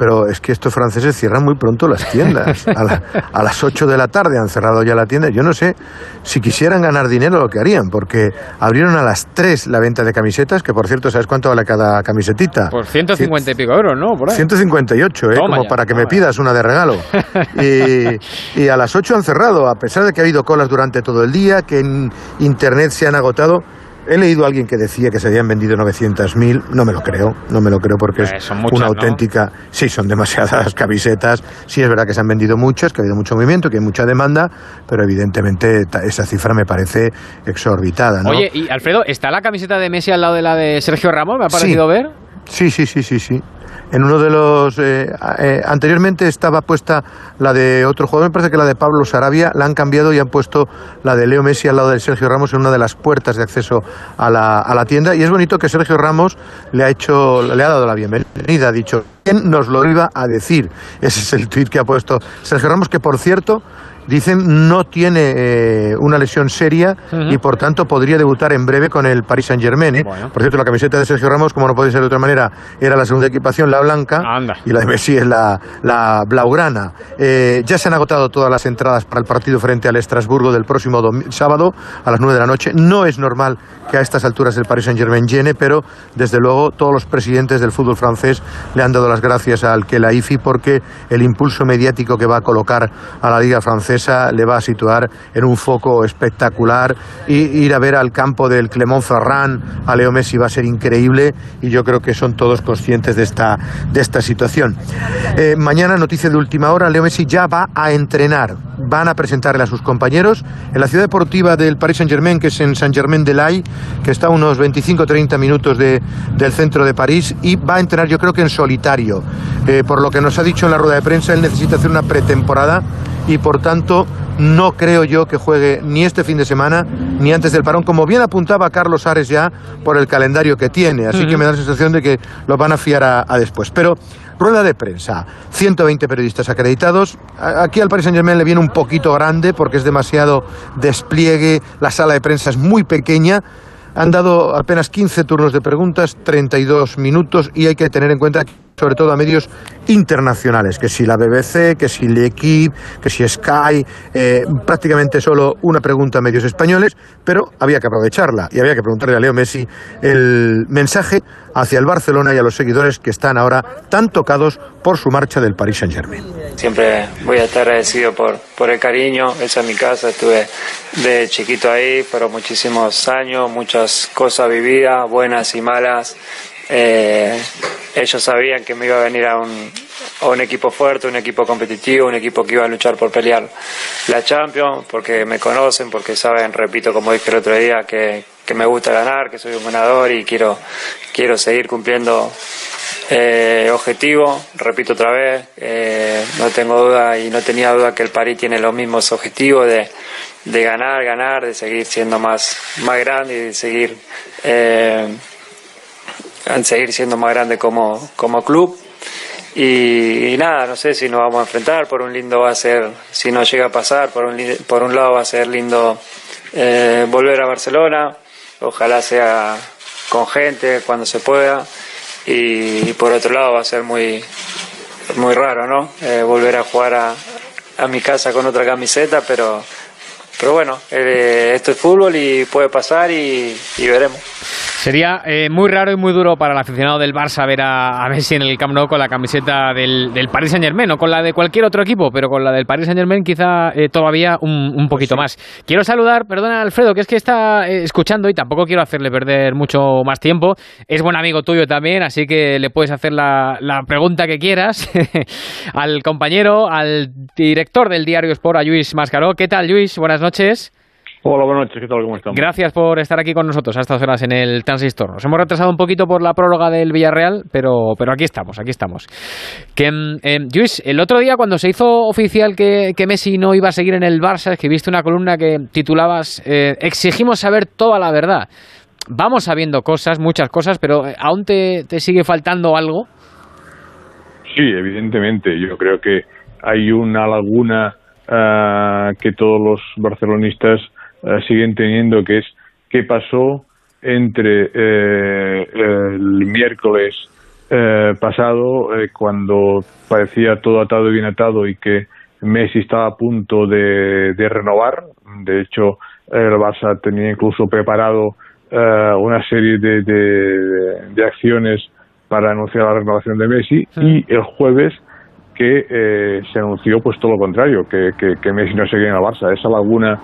pero es que estos franceses cierran muy pronto las tiendas. A, las 8 de la tarde han cerrado ya la tienda. Yo no sé si quisieran ganar dinero lo que harían, porque abrieron a las 3 la venta de camisetas, que por cierto, ¿sabes cuánto vale cada camisetita? Por 150 y pico euros, ¿no? Por 158, ¿eh? Como para que me pidas una de regalo. Y, y a las 8 han cerrado, a pesar de que ha habido colas durante todo el día, que en Internet se han agotado. He leído a alguien que decía que se habían vendido 900.000, no me lo creo, no me lo creo porque es muchas, una ¿no? auténtica, sí, son demasiadas camisetas, sí es verdad que se han vendido muchas, que ha habido mucho movimiento, que hay mucha demanda, pero evidentemente esa cifra me parece exorbitada, ¿no? Oye, y Alfredo, ¿está la camiseta de Messi al lado de la de Sergio Ramos? Me ha parecido Sí. ver. Sí, sí, sí, sí, sí. En uno de los... eh, eh, anteriormente estaba puesta la de otro jugador, me parece que la de Pablo Sarabia, la han cambiado y han puesto la de Leo Messi al lado de Sergio Ramos en una de las puertas de acceso a la, a la tienda. Y es bonito que Sergio Ramos le ha hecho, le ha dado la bienvenida, ha dicho, ¿quién nos lo iba a decir? Ese es el tuit que ha puesto Sergio Ramos, que por cierto... Dicen no tiene eh, una lesión seria y por tanto podría debutar en breve con el Paris Saint Germain. ¿eh? Por cierto, la camiseta de Sergio Ramos, como no puede ser de otra manera, era la segunda equipación, la blanca, y la de Messi es la, la blaugrana. Eh, ya se han agotado todas las entradas para el partido frente al Estrasburgo del próximo sábado a las 9 de la noche. No es normal que a estas alturas el Paris Saint Germain llene, pero desde luego todos los presidentes del fútbol francés le han dado las gracias al Kelaifi porque el impulso mediático que va a colocar a la liga francesa le va a situar en un foco espectacular y ir a ver al campo del Clermont Ferrand a Leo Messi va a ser increíble y yo creo que son todos conscientes de esta, de esta situación. Eh, mañana, noticia de última hora, Leo Messi ya va a entrenar. Van a presentarle a sus compañeros en la ciudad deportiva del Paris Saint-Germain, que es en Saint-Germain-de-Laye, que está a unos 25-30 minutos de- del centro de París, y va a entrenar yo creo que en solitario. Eh, por lo que nos ha dicho en la rueda de prensa, él necesita hacer una pretemporada y por tanto no creo yo que juegue ni este fin de semana ni antes del parón, como bien apuntaba Carlos Ares ya por el calendario que tiene. Así que me da la sensación de que lo van a fiar a, a después. Pero rueda de prensa, 120 periodistas acreditados. Aquí al Paris Saint Germain le viene un poquito grande porque es demasiado despliegue, la sala de prensa es muy pequeña. Han dado apenas 15 turnos de preguntas, 32 minutos y hay que tener en cuenta sobre todo a medios internacionales, que si la BBC, que si l'Equipe, que si Sky, eh, prácticamente solo una pregunta a medios españoles, pero había que aprovecharla y había que preguntarle a Leo Messi el mensaje hacia el Barcelona y a los seguidores que están ahora tan tocados por su marcha del Paris Saint Germain. Siempre voy a estar agradecido por, por el cariño. Esa es mi casa. Estuve de chiquito ahí, pero muchísimos años, muchas cosas vividas, buenas y malas. Eh, ellos sabían que me iba a venir a un, a un equipo fuerte, un equipo competitivo, un equipo que iba a luchar por pelear la Champions, porque me conocen, porque saben, repito, como dije el otro día, que, que me gusta ganar, que soy un ganador y quiero, quiero seguir cumpliendo eh, objetivo, repito otra vez, eh, no tengo duda y no tenía duda que el París tiene los mismos objetivos de, de ganar, ganar, de seguir siendo más, más grande y de seguir, eh, seguir siendo más grande como, como club. Y, y nada, no sé si nos vamos a enfrentar, por un lindo va a ser, si no llega a pasar, por un, por un lado va a ser lindo eh, volver a Barcelona, ojalá sea con gente cuando se pueda. Y, por otro lado va a ser muy muy raro no Eh, volver a jugar a, a mi casa con otra camiseta pero pero bueno eh, esto es fútbol y puede pasar y, y veremos Sería eh, muy raro y muy duro para el aficionado del Barça ver a, a Messi en el Camp Nou con la camiseta del, del Paris Saint Germain, o con la de cualquier otro equipo, pero con la del Paris Saint Germain quizá eh, todavía un, un poquito más. Quiero saludar, perdona Alfredo, que es que está eh, escuchando y tampoco quiero hacerle perder mucho más tiempo. Es buen amigo tuyo también, así que le puedes hacer la, la pregunta que quieras al compañero, al director del diario Sport, a Luis Mascaró. ¿Qué tal, Luis? Buenas noches. Hola, buenas noches, ¿qué tal? ¿Cómo estamos? Gracias por estar aquí con nosotros a estas horas en el Transistor. Nos hemos retrasado un poquito por la próloga del Villarreal, pero, pero aquí estamos, aquí estamos. Que, eh, Luis, el otro día cuando se hizo oficial que, que Messi no iba a seguir en el Barça, escribiste una columna que titulabas eh, Exigimos saber toda la verdad. Vamos sabiendo cosas, muchas cosas, pero eh, ¿aún te, te sigue faltando algo? Sí, evidentemente. Yo creo que hay una laguna ah, que todos los barcelonistas ah, siguen teniendo, que es qué pasó entre eh, el miércoles eh, pasado, eh, cuando parecía todo atado y bien atado y que Messi estaba a punto de, de renovar. De hecho, el Barça tenía incluso preparado eh, una serie de, de- de acciones para anunciar la renovación de Messi y el jueves que eh, se anunció pues todo lo contrario, que, que, que Messi no seguía en el Barça. Esa laguna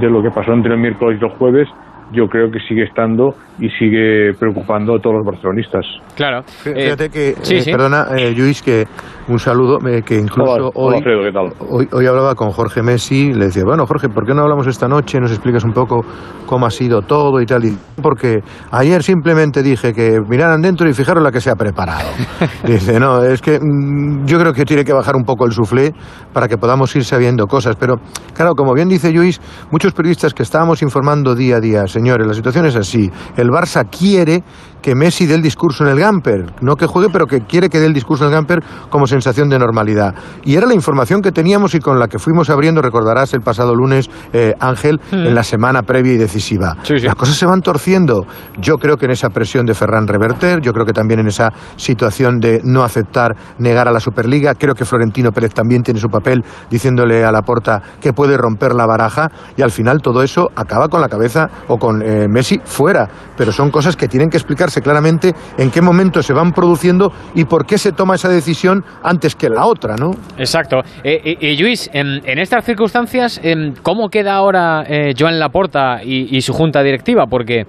de lo que pasó entre el miércoles y el jueves yo creo que sigue estando y sigue preocupando a todos los barcelonistas. Claro. Fíjate que, sí, eh, sí. perdona, eh, Luis, que un saludo, eh, que incluso Hola, hoy, hola, Alfredo, ¿qué tal? hoy, hoy hablaba con Jorge Messi, le decía, bueno, Jorge, ¿por qué no hablamos esta noche? Nos explicas un poco cómo ha sido todo y tal. Y, porque ayer simplemente dije que miraran dentro y fijaron la que se ha preparado. Dice, no, es que mm, yo creo que tiene que bajar un poco el suflé para que podamos ir sabiendo cosas. Pero, claro, como bien dice Luis, muchos periodistas que estábamos informando día a día, señores, la situación es así. El Barça quiere que Messi dé el discurso en el Gamper. No que juegue, pero que quiere que dé el discurso en el Gamper como sensación de normalidad. Y era la información que teníamos y con la que fuimos abriendo, recordarás, el pasado lunes, eh, Ángel, Mm. en la semana previa y decisiva. Las cosas se van torciendo. Yo creo que en esa presión de Ferran Reverter, yo creo que también en esa situación de no aceptar negar a la Superliga, creo que Florentino Pérez también tiene su papel diciéndole a la porta que puede romper la baraja y al final todo eso acaba con la cabeza o con eh, Messi fuera. Pero son cosas que tienen que explicarse claramente en qué momento se van produciendo y por qué se toma esa decisión antes que la otra, ¿no? Exacto. Eh, y, y, Luis, en, en estas circunstancias, em, ¿cómo queda ahora eh, Joan Laporta y, y su junta directiva? Porque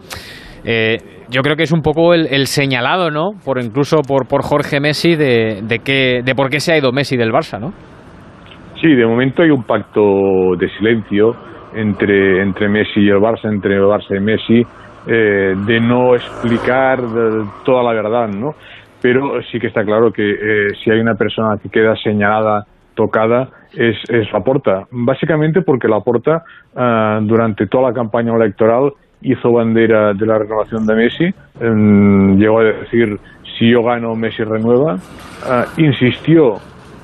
eh, yo creo que es un poco el, el señalado, ¿no? Por incluso por, por Jorge Messi de, de, que, de por qué se ha ido Messi del Barça, ¿no? Sí, de momento hay un pacto de silencio entre, entre Messi y el Barça, entre el Barça y Messi, eh, de no explicar eh, toda la verdad, ¿no? Pero sí que está claro que eh, si hay una persona que queda señalada tocada es, es Laporta. Básicamente porque Laporta, ah, durante toda la campaña electoral, hizo bandera de la renovación de Messi. em, llegó a decir, si yo gano, Messi renueva. Ah, insistió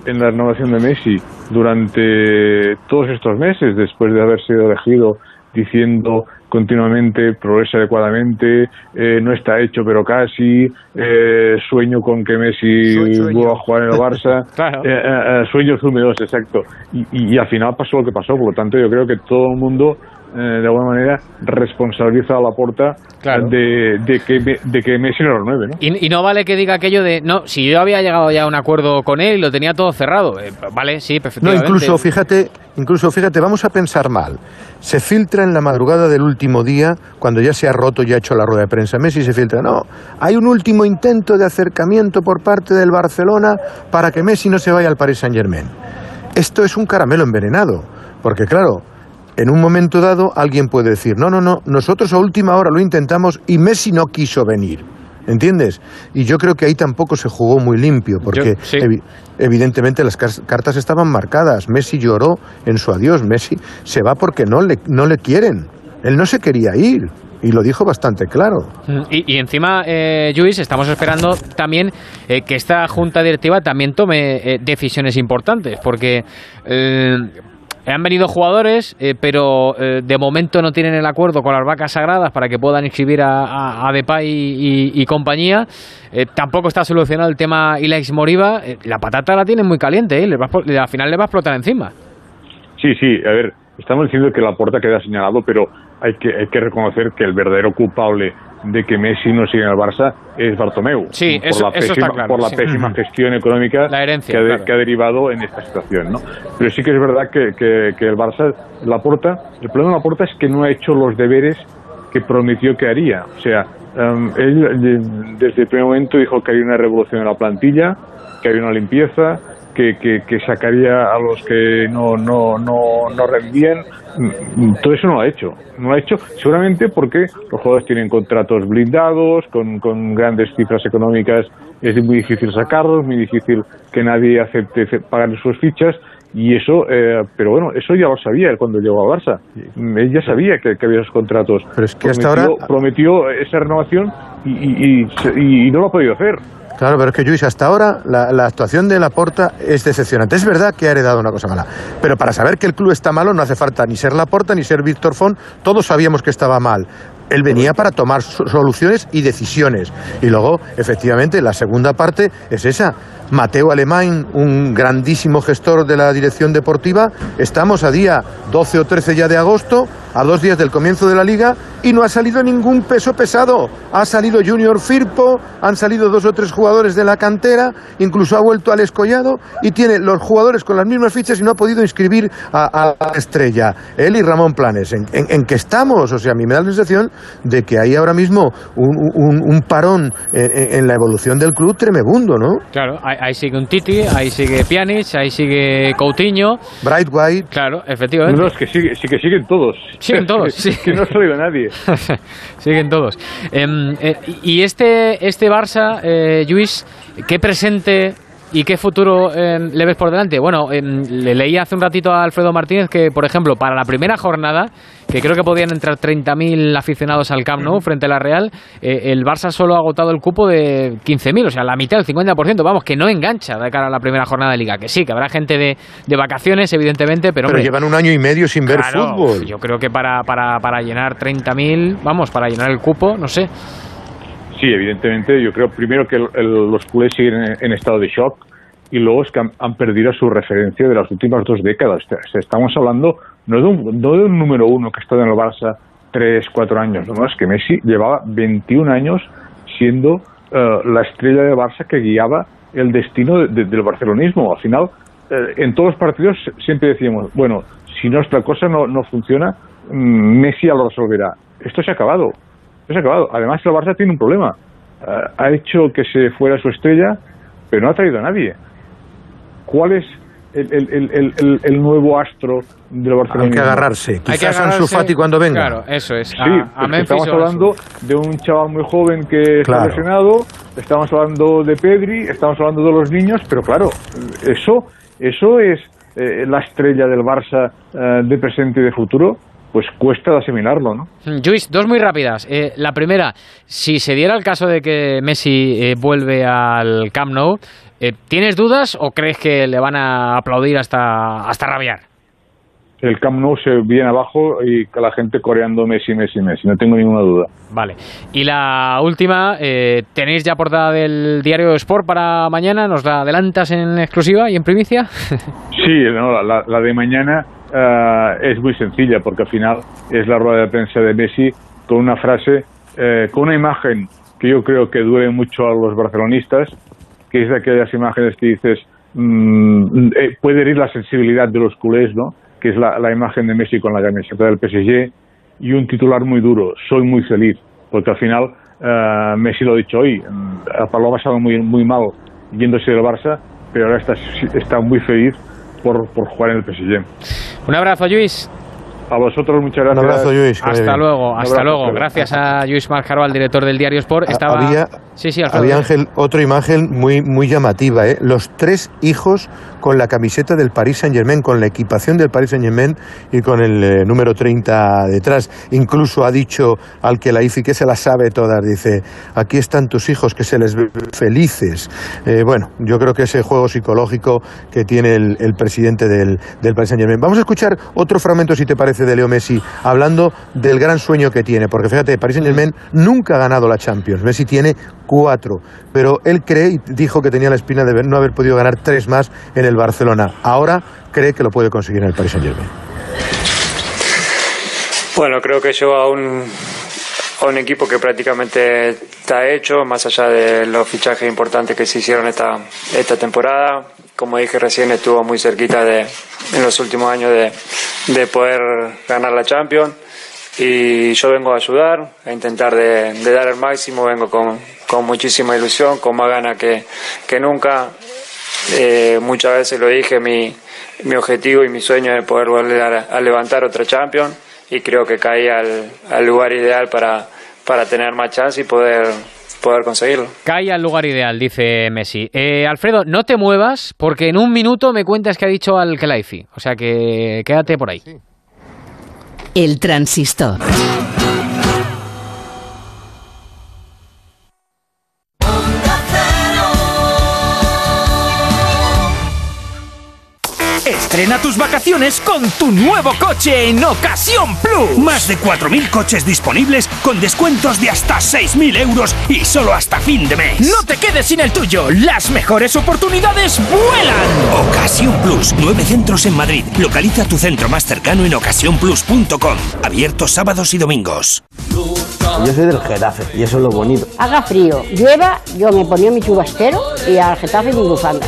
en la renovación de Messi durante todos estos meses, después de haber sido elegido, diciendo continuamente progresa adecuadamente, eh, no está hecho pero casi, eh, sueño con que Messi vuelva a jugar en el Barça, Claro. eh, eh, eh, sueños húmedos, exacto. Y, y- y al final pasó lo que pasó, por lo tanto yo creo que todo el mundo de alguna manera responsabiliza a la porta de, de, que, de que Messi no renueve, ¿no? Y, y no vale que diga aquello de, no, si yo había llegado ya a un acuerdo con él y lo tenía todo cerrado. Eh, vale, sí, No, perfectamente. incluso fíjate, incluso fíjate, vamos a pensar mal. Se filtra en la madrugada del último día, cuando ya se ha roto y ha hecho la rueda de prensa. Messi se filtra. No, hay un último intento de acercamiento por parte del Barcelona para que Messi no se vaya al Paris Saint Germain. Esto es un caramelo envenenado, porque claro, en un momento dado alguien puede decir, no, no, no, nosotros a última hora lo intentamos y Messi no quiso venir. ¿Entiendes? Y yo creo que ahí tampoco se jugó muy limpio, porque Yo- sí. evi- evidentemente las car- cartas estaban marcadas. Messi lloró en su adiós. Messi se va porque no le, no le quieren. Él no se quería ir. Y lo dijo bastante claro. Mm, Y, y encima, eh, Luis, estamos esperando también eh, que esta junta directiva también tome eh, decisiones importantes, porque eh, han venido jugadores, eh, pero eh, de momento no tienen el acuerdo con las vacas sagradas para que puedan inscribir a, a, a Depay y, compañía. Eh, tampoco está solucionado el tema Ilaix Moriba. Eh, la patata la tienen muy caliente. Les va al final le va a explotar encima. Sí, sí, a ver, estamos diciendo que la puerta queda señalado, pero hay que, hay que reconocer que el verdadero culpable de que Messi no siga en el Barça es Bartomeu. Sí, por eso- la eso está pésima, claro, por la sí. pésima gestión económica La herencia, que, ha claro. que ha derivado en esta situación. ¿no? Pero sí que es verdad que, que, que el Barça, la Porta, el problema de la Porta es que no ha hecho los deberes que prometió que haría. O sea, em, él eh, desde el primer momento dijo que haría una revolución en la plantilla, que haría una limpieza, que, sacaría a los que no, no, no, no rendían. Mm, Todo eso no lo ha hecho. No lo ha hecho seguramente porque los jugadores tienen contratos blindados, con, con grandes cifras económicas. Es muy difícil sacarlos, muy difícil que nadie acepte ce- pagar sus fichas. Y eso, eh, pero bueno, eso ya lo sabía él cuando llegó al Barça. Él ya sabía que, que había esos contratos. Pero es que hasta ahora- prometió esa renovación y, y, y no lo ha podido hacer. Claro, pero es que Luis, hasta ahora la, la actuación de Laporta es decepcionante. Es verdad que ha heredado una cosa mala, pero para saber que el club está malo no hace falta ni ser Laporta ni ser Víctor Font. Todos sabíamos que estaba mal. Él venía para tomar so- soluciones y decisiones. Y luego, efectivamente, la segunda parte es esa. Mateo Alemán, un grandísimo gestor de la dirección deportiva, estamos a día 12 o 13 ya de agosto, a dos días del comienzo de la liga, y no ha salido ningún peso pesado. Ha salido Junior Firpo, han salido dos o tres jugadores de la cantera, incluso ha vuelto al escollado y tiene los jugadores con las mismas fichas y no ha podido inscribir a, a la estrella. Él y Ramón Planes. ¿En, en, en qué estamos? O sea, a mí me da la sensación de que hay ahora mismo un, un- un parón en, en- en la evolución del club tremebundo, ¿no? Claro, ahí, ahí sigue un Titi, ahí sigue Pjanic, ahí sigue Coutinho. Bright White. Claro, efectivamente. No, es que sigue, sí que siguen todos. Siguen todos, sí. que no ha salido nadie. Siguen todos. Em, eh, y este, este Barça, eh, Luis, ¿qué presente y qué futuro em, le ves por delante? Bueno, em, le leí hace un ratito a Alfredo Martínez que, por ejemplo, para la primera jornada, que creo que podían entrar 30.000 aficionados al Camp Nou frente a la Real, eh, el Barça solo ha agotado el cupo de 15.000, o sea, la mitad, el 50%, vamos, que no engancha de cara a la primera jornada de Liga. Que sí, que habrá gente de, de vacaciones, evidentemente, pero, Pero hombre, llevan un año y medio sin ver Claro, fútbol. Yo creo que para, para, para llenar 30.000, vamos, para llenar el cupo, no sé. Sí, evidentemente. Yo creo primero que el- los culés siguen en, estado de shock y luego es que han, han perdido su referencia de las últimas dos décadas. Estamos hablando no de un, no de un número uno que ha estado en el Barça tres, cuatro años. No, es que Messi llevaba 21 años siendo eh, la estrella del Barça que guiaba el destino de- de- del barcelonismo. Al final, eh, en todos los partidos siempre decíamos, bueno, si nuestra cosa no, no funciona, mm, Messi ya lo resolverá. Esto se ha acabado. Ha acabado. Además, el Barça tiene un problema. Eh, ha hecho que se fuera su estrella, pero no ha traído a nadie. ¿Cuál es el, el- el- el- nuevo astro del Barcelona? Hay que agarrarse. Quizás Ansu Fati cuando venga. Claro, eso es. Sí, A- a porque Memphis estamos hablando de un chaval muy joven que está lesionado, estamos hablando de Pedri, estamos hablando de los niños, pero claro, eso ¿eso es eh, la estrella del Barça eh, de presente y de futuro? Pues cuesta asimilarlo, ¿no? Mm, Luis, dos muy rápidas. Eh, la primera, si se diera el caso de que Messi vuelve al Camp Nou, ¿tienes dudas o crees que le van a aplaudir hasta, hasta rabiar? el Camp Nou se viene abajo y la gente coreando Messi, Messi, Messi, no tengo ninguna duda. Vale. Y la última, eh, ¿tenéis ya portada del diario Sport para mañana? ¿Nos la adelantas en exclusiva y en primicia? sí, la, de mañana eh, es muy sencilla porque al final es la rueda de prensa de Messi con una frase, eh, con una imagen que yo creo que duele mucho a los barcelonistas, que es de aquellas imágenes que dices, mm, puede herir la sensibilidad de los culés, ¿no? que es la, imagen de Messi con la camiseta del PSG, y un titular muy duro, soy muy feliz, porque al final uh, Messi lo ha dicho hoy, Pablo ha pasado muy, muy mal yéndose del Barça, pero ahora está, está muy feliz por, por jugar en el PSG. Un abrazo, Luis. A vosotros muchas gracias. Un abrazo, Luis. Hasta luego, hasta luego. Gracias a Luis Marcaro, director del diario Sport. Estaba... Había, sí, sí, había Ángel, otra imagen muy, muy llamativa. ¿eh? Los tres hijos con la camiseta del Paris Saint-Germain, con la equipación del Paris Saint-Germain y con el eh, número 30 detrás. Incluso ha dicho al que la IFI que se la sabe todas, dice, aquí están tus hijos que se les ve felices. Eh, bueno, yo creo que ese juego psicológico que tiene el, el presidente del, del Paris Saint-Germain. Vamos a escuchar otro fragmento, si te parece de Leo Messi, hablando del gran sueño que tiene, porque fíjate, Paris Saint-Germain nunca ha ganado la Champions, Messi tiene cuatro, pero él cree y dijo que tenía la espina de no haber podido ganar tres más en el Barcelona. Ahora cree que lo puede conseguir en el Paris Saint-Germain. Bueno, creo que yo a un, equipo que prácticamente está hecho, más allá de los fichajes importantes que se hicieron esta temporada. Como dije recién, estuvo muy cerquita de, en los últimos años de, de poder ganar la Champions. Y yo vengo a ayudar, a intentar de, dar el máximo, vengo con, con, muchísima ilusión, con más ganas que, que nunca. Eh, muchas veces lo dije, mi, mi objetivo y mi sueño es poder volver a, levantar otra Champions. Y creo que caí al, al lugar ideal para, para tener más chance y poder poder conseguirlo. Cae al lugar ideal, dice Messi. Eh, Alfredo, no te muevas porque en un minuto me cuentas que ha dicho al Kelaifi. O sea que quédate por ahí. El transistor. Estrena tus vacaciones con tu nuevo coche en Ocasión Plus. Más de 4.000 coches disponibles con descuentos de hasta 6.000 euros y solo hasta fin de mes. No te quedes sin el tuyo. Las mejores oportunidades vuelan. Ocasión Plus. Nueve centros en Madrid. Localiza tu centro más cercano en ocasiónplus.com. Abierto sábados y domingos. Yo soy del Getafe y eso es lo bonito. Haga frío, llueva, yo me ponía mi chubastero y al Getafe mi bufanda.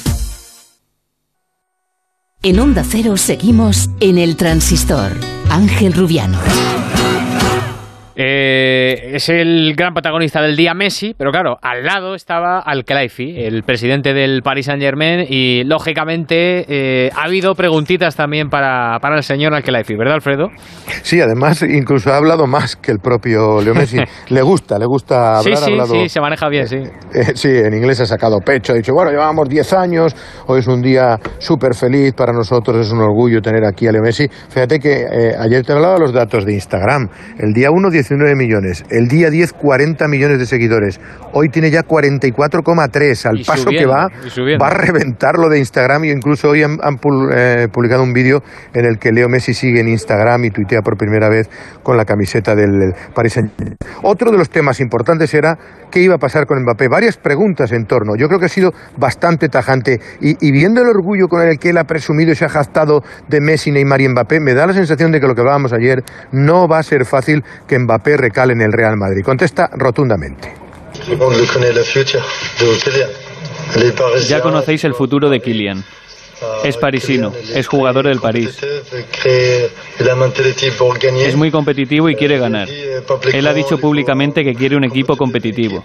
En Onda Cero seguimos en el transistor. Ángel Rubiano. Eh, es el gran protagonista del día Messi, pero claro, al lado estaba Al-Khelaifi, el presidente del Paris Saint-Germain, y lógicamente eh, ha habido preguntitas también para, para el señor Al-Khelaifi, ¿verdad, Alfredo? Sí, además incluso ha hablado más que el propio Leo Messi. le gusta, le gusta hablar. Sí, sí, hablado, sí, se maneja bien, sí. Eh, sí, en inglés ha sacado pecho, ha dicho, bueno, llevamos 10 años, hoy es un día súper feliz para nosotros, es un orgullo tener aquí a Leo Messi. Fíjate que ayer te hablaba los datos de Instagram. El día 1, 19 millones. El día 10, 40 millones de seguidores. Hoy tiene ya 44,3. Al paso que va, va a reventar lo de Instagram. Y incluso hoy han, eh, publicado un vídeo en el que Leo Messi sigue en Instagram y tuitea por primera vez con la camiseta del Paris Saint-Germain. Otro de los temas importantes era qué iba a pasar con Mbappé. Varias preguntas en torno. Yo creo que ha sido bastante tajante. Y, y viendo el orgullo con el que él ha presumido y se ha jactado de Messi, Neymar y Mbappé, me da la sensación de que lo que hablábamos ayer no va a ser fácil que Mbappé recale en el Real Madrid. Contesta rotundamente. Ya conocéis el futuro de Kylian. Es parisino, es jugador del París. Es muy competitivo y quiere ganar. Él ha dicho públicamente que quiere un equipo competitivo.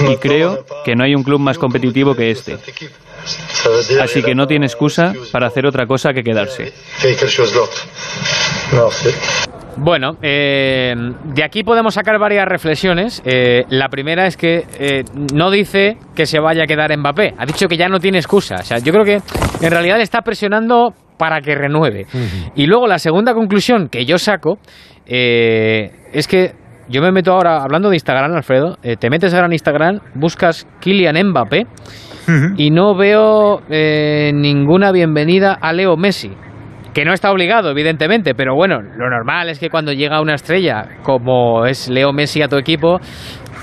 Y creo que no hay un club más competitivo que este. Así que no tiene excusa para hacer otra cosa que quedarse. Bueno, eh, de aquí podemos sacar varias reflexiones. Eh, la primera es que eh, no dice que se vaya a quedar Mbappé, ha dicho que ya no tiene excusa. O sea, yo creo que en realidad le está presionando para que renueve. Y luego la segunda conclusión que yo saco es que yo me meto ahora, hablando de Instagram, Alfredo, te metes ahora en Instagram, buscas Kylian Mbappé y no veo ninguna bienvenida a Leo Messi que no está obligado, evidentemente, pero bueno, lo normal es que cuando llega una estrella como es Leo Messi a tu equipo,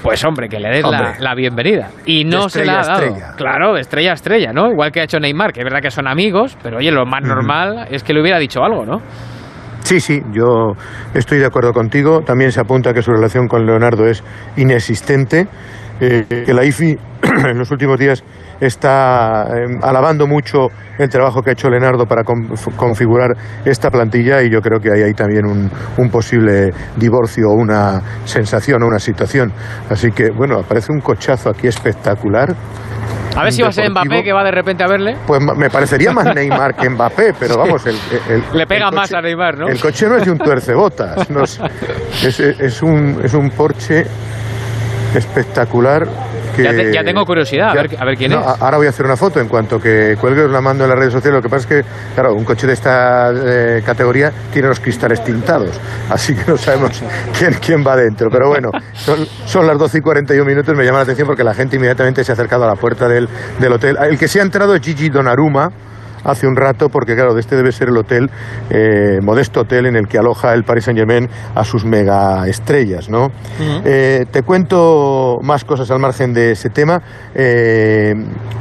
pues hombre, que le des la, bienvenida. Y no se la ha dado. Claro, estrella a estrella, ¿no? Igual que ha hecho Neymar, que es verdad que son amigos, pero oye, lo más normal es que le hubiera dicho algo, ¿no? Sí, sí, yo estoy de acuerdo contigo. También se apunta que su relación con Leonardo es inexistente, eh, que la IFI en los últimos días está em, alabando mucho el trabajo que ha hecho Leonardo para configurar esta plantilla y yo creo que hay ahí también un, un posible divorcio o una sensación o una situación. Así que, bueno, aparece un cochazo aquí espectacular. A ver si va a ser Mbappé que va de repente a verle. Pues me parecería más Neymar que Mbappé, pero vamos, el, le pega más a Neymar, ¿no? El coche no es de un tuercebotas, no es, es, es, un, es un Porsche espectacular ya, tengo curiosidad, a, ver, quién es. Ahora voy a hacer una foto en cuanto que cuelgue os la mando en las redes sociales. Lo que pasa es que, claro, un coche de esta eh, categoría tiene los cristales tintados, así que no sabemos quién, quién va dentro. Pero bueno, son, son las 12 y 41 minutos, me llama la atención porque la gente inmediatamente se ha acercado a la puerta del, del hotel. El que se ha entrado es Gigi Donnarumma hace un rato, porque claro, de este debe ser el hotel, eh, modesto hotel en el que aloja el Paris Saint Germain a sus mega estrellas, ¿no? Eh, te cuento más cosas al margen de ese tema. Eh,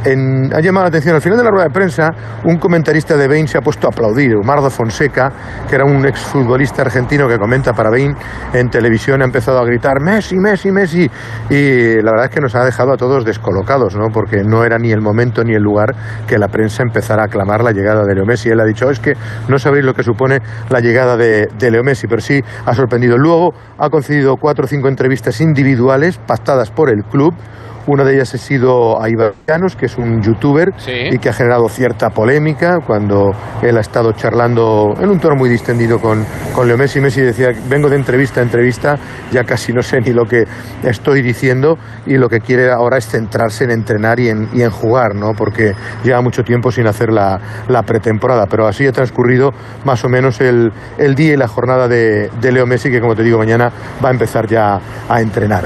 ha llamado la atención, al final de la rueda de prensa, un comentarista de Bain se ha puesto a aplaudir, Omardo Fonseca, que era un exfutbolista argentino que comenta para Bain en televisión, ha empezado a gritar Messi, Messi, Messi, y la verdad es que nos ha dejado a todos descolocados, ¿no? Porque no era ni el momento ni el lugar que la prensa empezara a la llegada de Leo Messi. Él ha dicho, es que no sabéis lo que supone la llegada de, Leo Messi, pero sí ha sorprendido. Luego ha concedido cuatro o cinco entrevistas individuales pactadas por el club una de ellas ha sido a Llanos, que es un youtuber y que ha generado cierta polémica cuando él ha estado charlando en un tono muy distendido con, con Leo Messi. Messi decía, vengo de entrevista a entrevista, ya casi no sé ni lo que estoy diciendo y lo que quiere ahora es centrarse en entrenar y en, y en jugar, ¿no? porque lleva mucho tiempo sin hacer la, la, pretemporada. Pero así ha transcurrido más o menos el, el día y la jornada de, de, Leo Messi, que como te digo, mañana va a empezar ya a entrenar.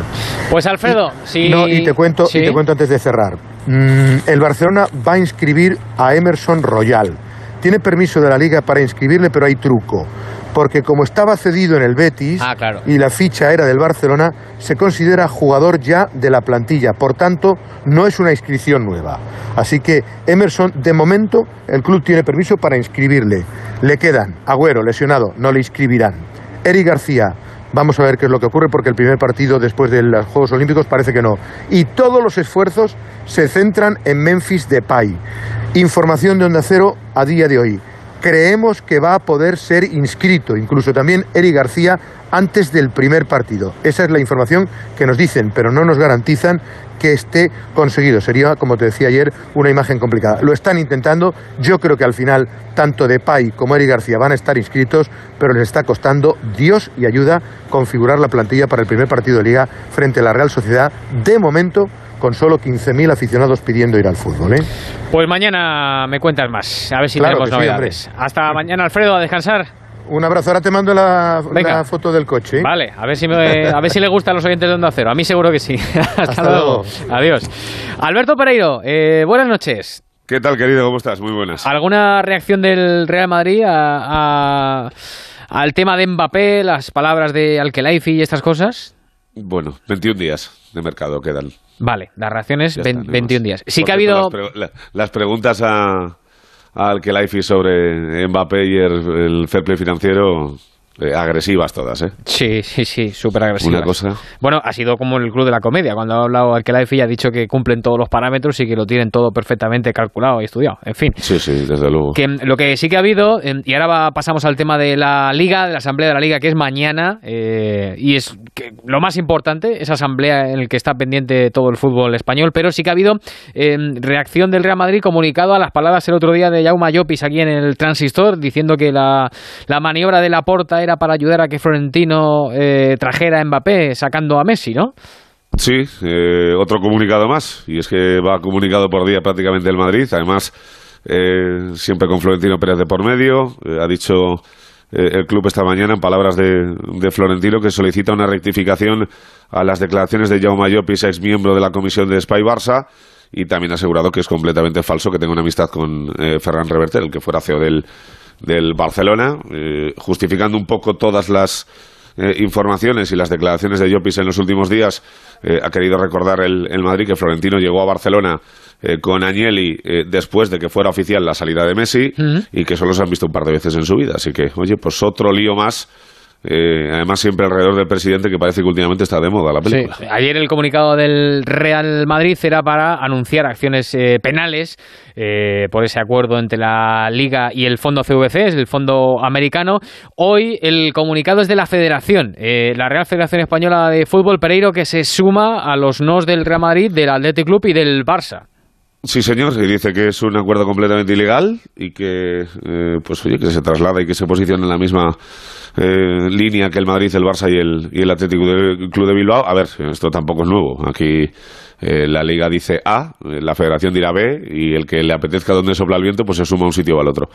Pues Alfredo, si... No, y te y te cuento antes de cerrar. Mm, el Barcelona va a inscribir a Emerson Royal. Tiene permiso de la liga para inscribirle, pero hay truco. Porque como estaba cedido en el Betis ah, y la ficha era del Barcelona, se considera jugador ya de la plantilla. Por tanto, no es una inscripción nueva. Así que Emerson, de momento, el club tiene permiso para inscribirle. Le quedan Agüero, lesionado, no le inscribirán. Eric García, Vamos a ver qué es lo que ocurre porque el primer partido después de los Juegos Olímpicos parece que no. Y todos los esfuerzos se centran en Memphis Depay. Información de Onda Cero a día de hoy. Creemos que va a poder ser inscrito, incluso también Eric García, antes del primer partido. Esa es la información que nos dicen, pero no nos garantizan que esté conseguido. Sería, como te decía ayer, una imagen complicada. Lo están intentando. Yo creo que al final tanto Depay como Eric García van a estar inscritos, pero les está costando Dios y ayuda configurar la plantilla para el primer partido de liga frente a la Real Sociedad. De momento con solo 15.000 aficionados pidiendo ir al fútbol. ¿eh? Pues mañana me cuentas más, a ver si tenemos novedades. Hasta mañana, Alfredo, a descansar. Un abrazo. Ahora te mando la, foto del coche. Vale, a ver, si a ver si le gustan los oyentes de Onda Cero. A mí seguro que sí. Hasta, luego. Adiós. Alberto Pereiro, eh, buenas noches. ¿Qué tal, querido? ¿Cómo estás? Muy buenas. ¿Alguna reacción del Real Madrid al tema de Mbappé, las palabras de Alkelaifi y estas cosas? Bueno, 21 días de mercado quedan. Vale, las reacciones, 21 días. Sí que ha habido... las preguntas a al que Life sobre Mbappé y el, fair financiero eh, agresivas todas, ¿eh? Sí, sí, sí, súper agresivas. Una cosa. Bueno, ha sido como el club de la comedia, cuando ha hablado Alquelaifi ha dicho que cumplen todos los parámetros y que lo tienen todo perfectamente calculado y estudiado. En fin. Sí, sí, desde luego. Que, lo que sí que ha habido, eh, y ahora pasamos al tema de la Liga, de la Asamblea de la Liga, que es mañana, eh, y es que lo más importante, esa asamblea en la que está pendiente todo el fútbol español, pero sí que ha habido reacción del Real Madrid comunicado a las palabras el otro día de Jaume Llopis aquí en el Transistor, diciendo que la, la maniobra de la porta era para ayudar a que Florentino eh, trajera a Mbappé sacando a Messi, ¿no? Sí, eh, otro comunicado más, y es que va comunicado por día prácticamente el Madrid, además eh, siempre con Florentino Pérez de por medio, ha dicho el club esta mañana en palabras de, Florentino que solicita una rectificación a las declaraciones de Jaume Llopis, ex miembro de la comisión de Spy Barça, y también ha asegurado que es completamente falso que tenga una amistad con Ferran Reverter, el que fuera CEO del, del Barcelona, eh, justificando un poco todas las eh, informaciones y las declaraciones de Llopis en los últimos días, eh, ha querido recordar el, Madrid que Florentino llegó a Barcelona con Agnelli después de que fuera oficial la salida de Messi y que solo se han visto un par de veces en su vida. Así que, oye, pues otro lío más eh, además, siempre alrededor del presidente, que parece que últimamente está de moda la película. Ayer el comunicado del Real Madrid era para anunciar acciones eh, penales eh, por ese acuerdo entre la Liga y el Fondo CVC, el Fondo Americano. Hoy el comunicado es de la Federación, la Real Federación Española de Fútbol, Pereiro, que se suma a los nos del Real Madrid, del Athletic Club y del Barça. Sí, señor, y dice que es un acuerdo completamente ilegal y que, pues oye, que se traslada y que se posiciona en la misma eh, línea que el Madrid, el Barça y el, y el Atlético Club de Bilbao. A ver, esto tampoco es nuevo. Aquí eh, la Liga dice A, eh, la Federación dirá B y el que le apetezca donde sopla el viento, pues se suma a un sitio o al otro.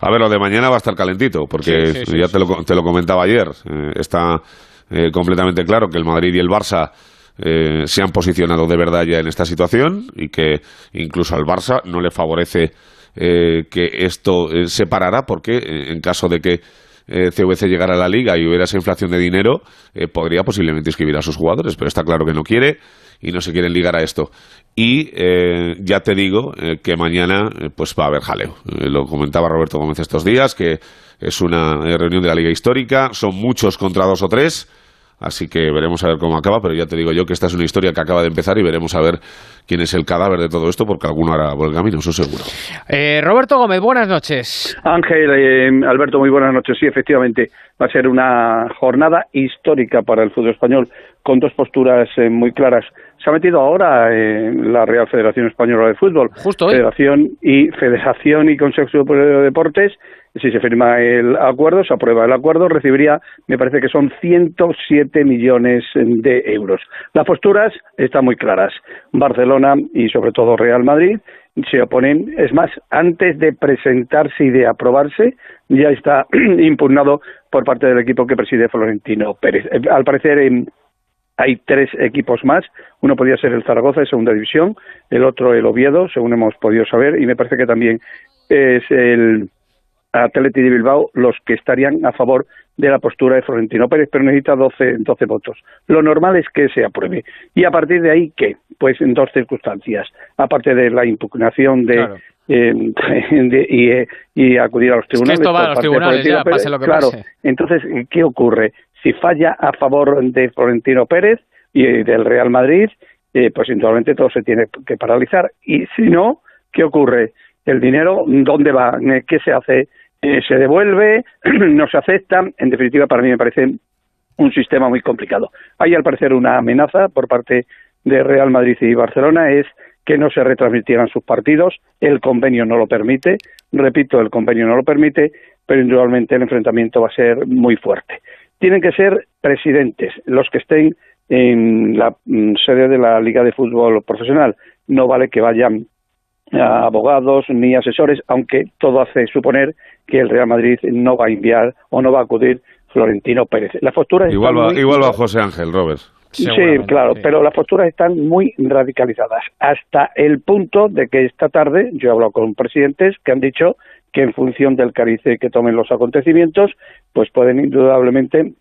A ver, lo de mañana va a estar calentito, porque ya te, lo, te, lo, comentaba ayer. está completamente claro que el Madrid y el Barça se han posicionado de verdad ya en esta situación y que incluso al Barça no le favorece que esto se parara porque en caso de que eh, CVC llegara a la liga y hubiera esa inflación de dinero, eh, podría posiblemente inscribir a sus jugadores, pero está claro que no quiere y no se quieren ligar a esto. Y eh, ya te digo eh, que mañana pues va a haber jaleo. lo comentaba Roberto Gómez estos días, que es una reunión de la Liga Histórica, son muchos contra dos o tres Así que veremos a ver cómo acaba, pero ya te digo yo que esta es una historia que acaba de empezar y veremos a ver quién es el cadáver de todo esto, porque alguno hará por el camino, eso seguro. Eh, Roberto Gómez, buenas noches. Ángel, eh, Alberto, muy buenas noches. Sí, efectivamente, va a ser una jornada histórica para el fútbol español, con dos posturas eh, muy claras. Se ha metido ahora en la Real Federación Española de Fútbol, Justo Federación y Federación y Consejo Superior de Deportes, si se firma el acuerdo, se aprueba el acuerdo, recibiría, me parece que son 107 millones de euros. Las posturas están muy claras. Barcelona y sobre todo Real Madrid se oponen. Es más, antes de presentarse y de aprobarse, ya está impugnado por parte del equipo que preside Florentino Pérez. Eh, al parecer, hay tres equipos más. Uno podría ser el Zaragoza de segunda división, el otro el Oviedo, según hemos podido saber, y me parece que también es el Atleti de Bilbao los que estarían a favor de la postura de Florentino Pérez, pero necesita 12, 12 votos. Lo normal es que se apruebe. Y a partir de ahí, ¿qué? Pues en dos circunstancias. Aparte de la impugnación de, eh, eh, y, acudir a los tribunales. esto va a los tribunales, ya, pase lo que claro, entonces, ¿qué ocurre? Si falla a favor de Florentino Pérez y del Real Madrid, eh, pues indudablemente todo se tiene que paralizar. Y si no, ¿qué ocurre? El dinero, ¿dónde va? ¿Qué se hace? Eh, se devuelve, no se acepta. En definitiva, para mí me parece un sistema muy complicado. Hay al parecer una amenaza por parte de Real Madrid y Barcelona, es que no se retransmitieran sus partidos. El convenio no lo permite. Repito, el convenio no lo permite, pero indudablemente el enfrentamiento va a ser muy fuerte. Tienen que ser presidentes los que estén en la mm, sede de la Liga de Fútbol Profesional. No vale que vayan abogados ni asesores, aunque todo hace suponer que el Real Madrid no va a enviar o no va a acudir Florentino Pérez. Las posturas igual va, igual va José Ángel Robert. Sí, claro, pero las posturas están muy radicalizadas, hasta el punto de que esta tarde yo he hablado con presidentes que han dicho que en función del carice que tomen los acontecimientos, pues pueden indudablemente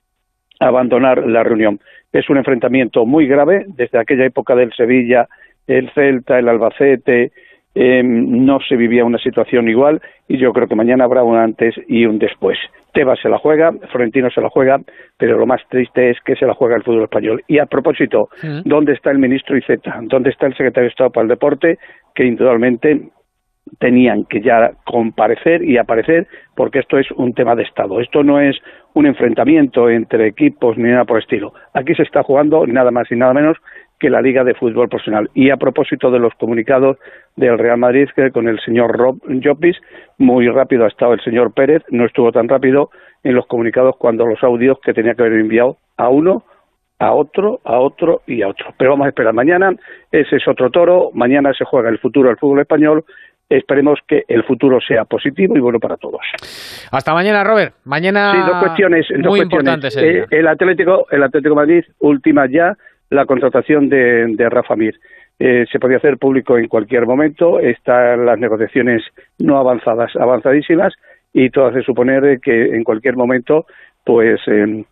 abandonar la reunión. Es un enfrentamiento muy grave desde aquella época del Sevilla, el Celta, el Albacete, em, no se vivía una situación igual y yo creo que mañana habrá un antes y un después. Tebas se la juega, Florentino se la juega, pero lo más triste es que se la juega el fútbol español. Y a propósito, ¿dónde está el ministro Iceta? ¿Dónde está el secretario de Estado para el Deporte? Que indudablemente tenían que ya comparecer y aparecer porque esto es un tema de Estado. Esto no es un enfrentamiento entre equipos ni nada por el estilo. Aquí se está jugando nada más y nada menos que la Liga de Fútbol Profesional. Y a propósito de los comunicados del Real Madrid, que con el señor Rob Jopis, muy rápido ha estado el señor Pérez, no estuvo tan rápido en los comunicados cuando los audios que tenía que haber enviado a uno a otro, a otro y a otro. Pero vamos a esperar mañana, ese es otro toro, mañana se juega el futuro del fútbol español esperemos que el futuro sea positivo y bueno para todos. Hasta mañana, Robert. Mañana sí, dos cuestiones, muy importantes. Eh, el Atlético, el Atlético Madrid última ya la contratación de, de Rafa Mir. Eh, se podía hacer público en cualquier momento. Están las negociaciones no avanzadas, avanzadísimas y todo hace suponer que en cualquier momento, pues eh,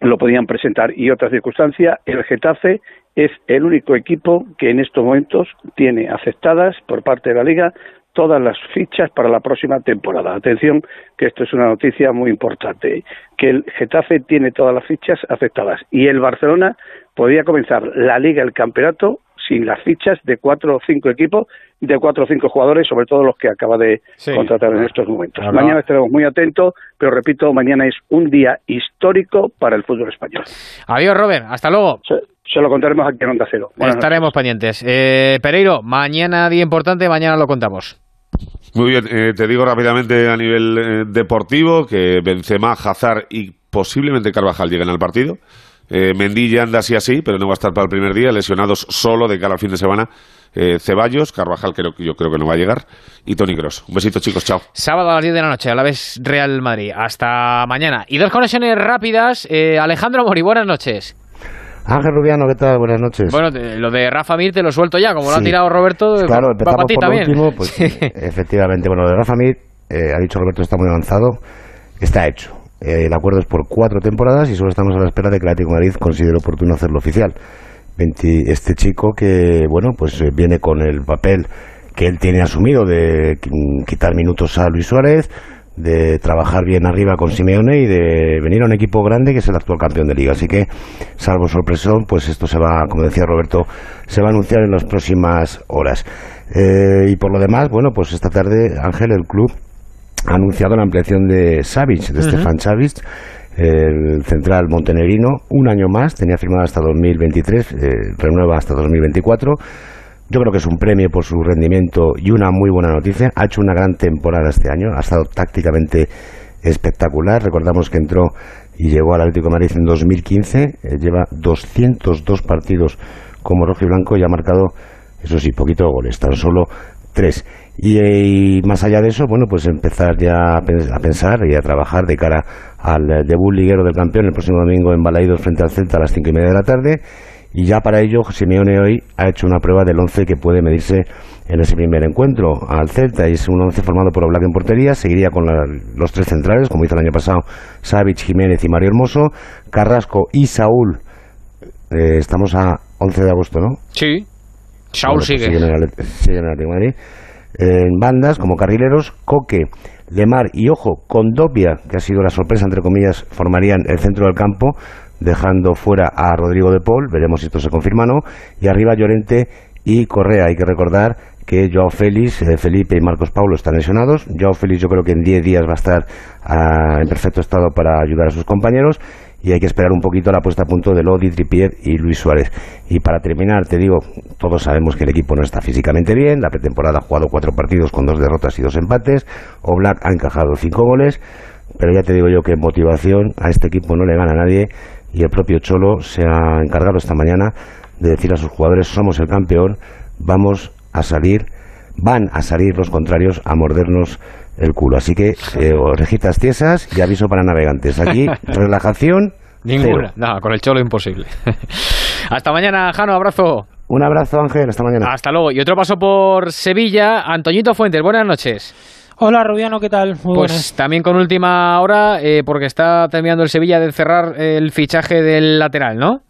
lo podían presentar. Y otra circunstancia, el Getafe es el único equipo que en estos momentos tiene aceptadas por parte de la Liga todas las fichas para la próxima temporada. Atención, que esto es una noticia muy importante, que el Getafe tiene todas las fichas aceptadas y el Barcelona podría comenzar la Liga, el campeonato, sin las fichas de cuatro o cinco equipos, de cuatro o cinco jugadores, sobre todo los que acaba de contratar en estos momentos. Mañana estaremos muy atentos, pero repito, mañana es un día histórico para el fútbol español. Adiós, Robert. Hasta luego. Se, lo contaremos aquí en Onda Cero. Estaremos pendientes. Eh, Pereiro, mañana día importante, mañana lo contamos. Muy bien, eh, te digo rápidamente a nivel eh, deportivo que Benzema, Hazard y posiblemente Carvajal lleguen al partido. Eh, Mendilla anda así así, pero no va a estar para el primer día. Lesionados solo de cara al fin de semana. Eh, Ceballos, Carvajal creo, yo creo que no va a llegar. Y Tony Cross. Un besito, chicos. Chao. Sábado a las 10 de la noche, a la vez Real Madrid. Hasta mañana. Y dos conexiones rápidas. Eh, Alejandro Mori, buenas noches. Ángel Rubiano, ¿qué tal? Buenas noches. Bueno, lo de Rafa Mir te lo suelto ya, como lo ha tirado Roberto. Claro, empezamos por lo último, pues efectivamente. Bueno, lo de Rafa Mir, ha dicho Roberto, está muy avanzado, está hecho. Eh, el acuerdo es por cuatro temporadas y solo estamos a la espera de que el Atlético Madrid considere oportuno hacerlo oficial. este chico que, bueno, pues eh, viene con el papel que él tiene asumido de quitar minutos a Luis Suárez, de trabajar bien arriba con Simeone y de venir a un equipo grande que es el actual campeón de liga. Así que, salvo sorpresón, pues esto se va, como decía Roberto, se va a anunciar en las próximas horas. Eh, y por lo demás, bueno, pues esta tarde, Ángel, el club ha anunciado la ampliación de Savic, de Stefan Savic, el central montenegrino, un año más, tenía firmado hasta 2023, eh, renueva hasta 2024. Yo creo que es un premio por su rendimiento y una muy buena noticia. Ha hecho una gran temporada este año, ha estado tácticamente espectacular. Recordamos que entró y llegó al Atlético de Madrid en 2015, eh, lleva 202 partidos como rojo y blanco y ha marcado, eso sí, poquito goles, tan solo tres. Y, más allá de eso, bueno, pues empezar ya a pensar y a trabajar de cara al debut liguero del campeón el próximo domingo en Balaidos frente al Celta a las cinco y media de la tarde. Y ya para ello, Simeone hoy ha hecho una prueba del once que puede medirse en ese primer encuentro al Celta. Y es un once formado por Oblak en portería. Seguiría con los tres centrales, como hizo el año pasado, Savic, Jiménez y Mario Hermoso. Carrasco y Saúl. Eh, estamos a 11 de agosto, ¿no? Sí. Saúl pues sigue. Sigue en el Madrid en bandas como carrileros, Coque, Lemar y ojo, Condopia, que ha sido la sorpresa entre comillas, formarían el centro del campo, dejando fuera a Rodrigo de Paul, veremos si esto se confirma o no, y arriba Llorente y Correa. Hay que recordar que Joao Félix, eh, Felipe y Marcos Paulo están lesionados. Joao Félix yo creo que en 10 días va a estar ah, en perfecto estado para ayudar a sus compañeros y hay que esperar un poquito la puesta a punto de Lodi, Trippier y Luis Suárez. Y para terminar, te digo, todos sabemos que el equipo no está físicamente bien, la pretemporada ha jugado cuatro partidos con dos derrotas y dos empates, Oblak ha encajado cinco goles, pero ya te digo yo que motivación a este equipo no le gana a nadie y el propio Cholo se ha encargado esta mañana de decir a sus jugadores somos el campeón, vamos a salir, van a salir los contrarios a mordernos el culo. Así que eh, orejitas tiesas y aviso para navegantes. Aquí, relajación. Ninguna. Nada, con el cholo imposible. hasta mañana, Jano, abrazo. Un abrazo, Ángel, hasta mañana. Hasta luego. Y otro paso por Sevilla, Antoñito Fuentes, buenas noches. Hola Rubiano, ¿qué tal? pues también con última hora, eh, porque está terminando el Sevilla de cerrar el fichaje del lateral, ¿no?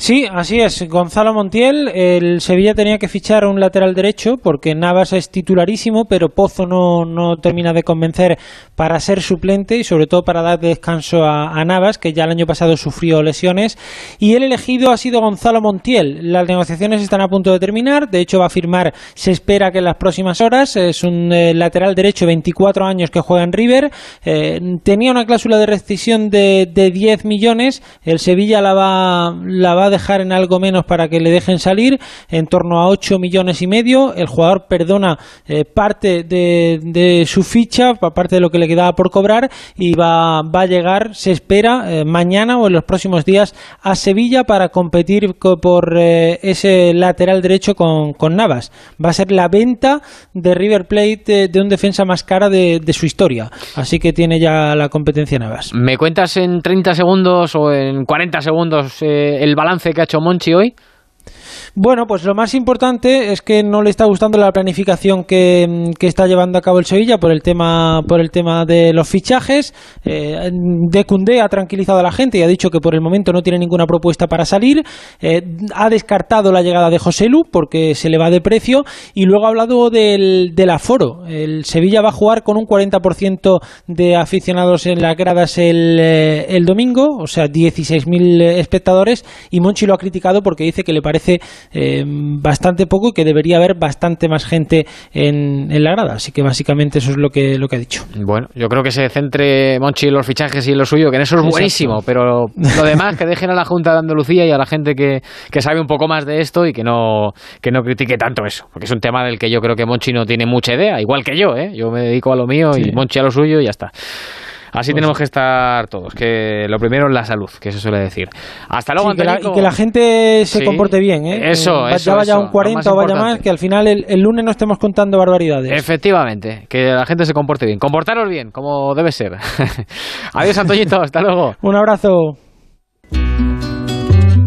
Sí, así es. Gonzalo Montiel, el Sevilla tenía que fichar un lateral derecho porque Navas es titularísimo, pero Pozo no, no termina de convencer para ser suplente y sobre todo para dar descanso a, Navas, que ya el año pasado sufrió lesiones. Y el elegido ha sido Gonzalo Montiel. Las negociaciones están a punto de terminar. De hecho, va a firmar, se espera que en las próximas horas. Es un eh, lateral derecho, 24 años, que juega en River. Eh, tenía una cláusula de rescisión de, de 10 millones. El Sevilla la va, la va dejar en algo menos para que le dejen salir, en torno a 8 millones y medio. El jugador perdona eh, parte de, su ficha, parte de lo que le quedaba por cobrar, y va, va a llegar, se espera, eh, mañana o en los próximos días a Sevilla para competir por eh, ese lateral derecho con, con, Navas. Va a ser la venta de River Plate de, un defensa más cara de, su historia. Así que tiene ya la competencia Navas. ¿Me cuentas en 30 segundos o en 40 segundos el balance? Que ha hecho Monchi hoy? Bueno, pues lo más importante es que no le está gustando la planificación que, está llevando a cabo el Sevilla por el tema, por el tema de los fichajes. Eh, de Cundé ha tranquilizado a la gente y ha dicho que por el momento no tiene ninguna propuesta para salir. Eh, ha descartado la llegada de José Lu porque se le va de precio y luego ha hablado del, del aforo. El Sevilla va a jugar con un 40% de aficionados en las gradas el, eh, el domingo, o sea, 16.000 espectadores y Monchi lo ha criticado porque dice que le parece eh, bastante poco y que debería haber bastante más gente en, la grada. Así que básicamente eso es lo que, lo que ha dicho. Bueno, yo creo que se centre Monchi en los fichajes y en lo suyo, que en eso es buenísimo, pero lo demás que dejen a la Junta de Andalucía y a la gente que, que sabe un poco más de esto y que no, que no critique tanto eso, porque es un tema del que yo creo que Monchi no tiene mucha idea, igual que yo, ¿eh? yo me dedico a lo mío y Monchi a lo suyo y ya está. Así tenemos que estar todos, que lo primero es la salud, que se suele decir. Hasta luego, sí, Y que la gente se comporte bien, ¿eh? Eso, eh, eso. Ya vaya un 40 o vaya más, que al final el, lunes no estemos contando barbaridades. Efectivamente, que la gente se comporte bien. Comportaros bien, como debe ser. Adiós, Antoñito, hasta luego. Un abrazo.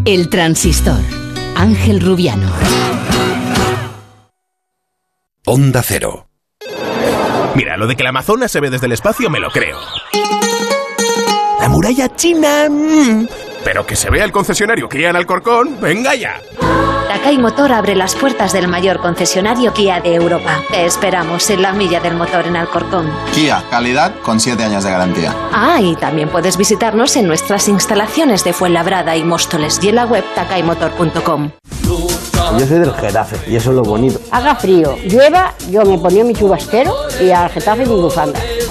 El transistor. Ángel Rubiano. Onda Cero. Mira, lo de que la Amazonas se ve desde el espacio me lo creo. La muralla china... Mm. Pero que se vea el concesionario Kia en Alcorcón, venga ya. Takai Motor abre las puertas del mayor concesionario Kia de Europa. Te esperamos en la milla del motor en Alcorcón. Kia, calidad con 7 años de garantía. Ah, y también puedes visitarnos en nuestras instalaciones de Fuenlabrada y Móstoles y en la web takaimotor.com. Yo soy del Getafe y eso es lo bonito. Haga frío, llueva, yo me ponía mi chubastero y al Getafe mi bufanda.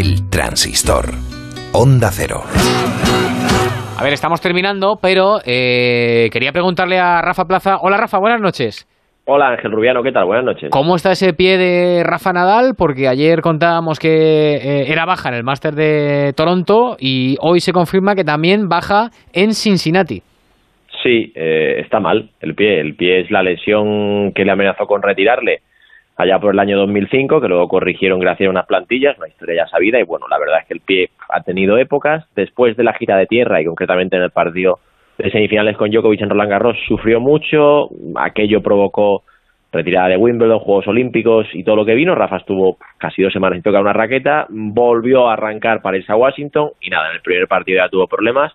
El transistor. Onda cero. A ver, estamos terminando, pero eh, quería preguntarle a Rafa Plaza. Hola Rafa, buenas noches. Hola Ángel Rubiano, ¿qué tal? Buenas noches. ¿Cómo está ese pie de Rafa Nadal? Porque ayer contábamos que eh, era baja en el Máster de Toronto y hoy se confirma que también baja en Cincinnati. Sí, eh, está mal el pie. El pie es la lesión que le amenazó con retirarle allá por el año 2005, que luego corrigieron gracias a unas plantillas, una historia ya sabida, y bueno, la verdad es que el pie ha tenido épocas, después de la gira de tierra y concretamente en el partido de semifinales con Djokovic en Roland Garros, sufrió mucho, aquello provocó retirada de Wimbledon, Juegos Olímpicos y todo lo que vino, Rafa estuvo casi dos semanas sin tocar una raqueta, volvió a arrancar para irse a Washington y nada, en el primer partido ya tuvo problemas,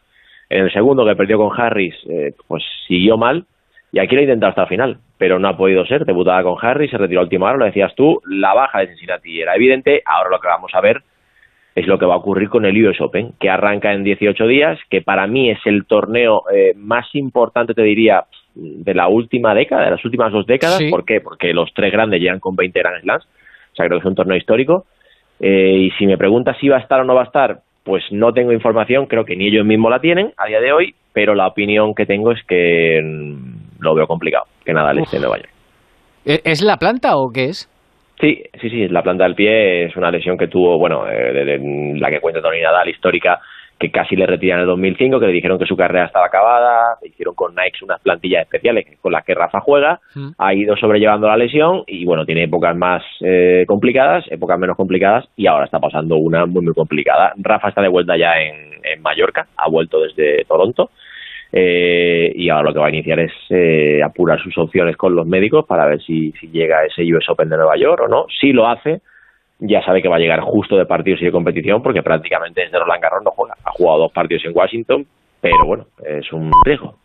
en el segundo que perdió con Harris, eh, pues siguió mal, y aquí lo intentado hasta el final, pero no ha podido ser. Debutaba con Harry, se retiró a última hora, lo decías tú, la baja de Cincinnati era evidente. Ahora lo que vamos a ver es lo que va a ocurrir con el US Open, que arranca en 18 días, que para mí es el torneo eh, más importante, te diría, de la última década, de las últimas dos décadas. ¿Por qué? Porque los tres grandes llegan con 20 Grand Slams, o sea, creo que es un torneo histórico. Eh, y si me preguntas si va a estar o no va a estar, pues no tengo información, creo que ni ellos mismos la tienen a día de hoy, pero la opinión que tengo es que mm, lo veo complicado que nada le esté en Nueva York. ¿E-, ¿Es la planta o qué es? Sí, sí, sí, la planta del pie es una lesión que tuvo, bueno, eh, la que cuenta Tony Nadal, histórica, que casi le retiran en el 2005, que le dijeron que su carrera estaba acabada, le hicieron con Nike unas plantillas especiales con las que Rafa juega, Mm. ha ido sobrellevando la lesión y bueno, tiene épocas más eh, complicadas, épocas menos complicadas y ahora está pasando una muy muy complicada. Rafa está de vuelta ya en, en Mallorca, ha vuelto desde Toronto eh, y ahora lo que va a iniciar es eh, apurar sus opciones con los médicos para ver si, si llega ese US Open de Nueva York o no. Si lo hace, ya sabe que va a llegar justo de partidos y de competición porque prácticamente desde Roland Garros no juega. Ha jugado dos partidos en Washington, pero bueno, es un riesgo.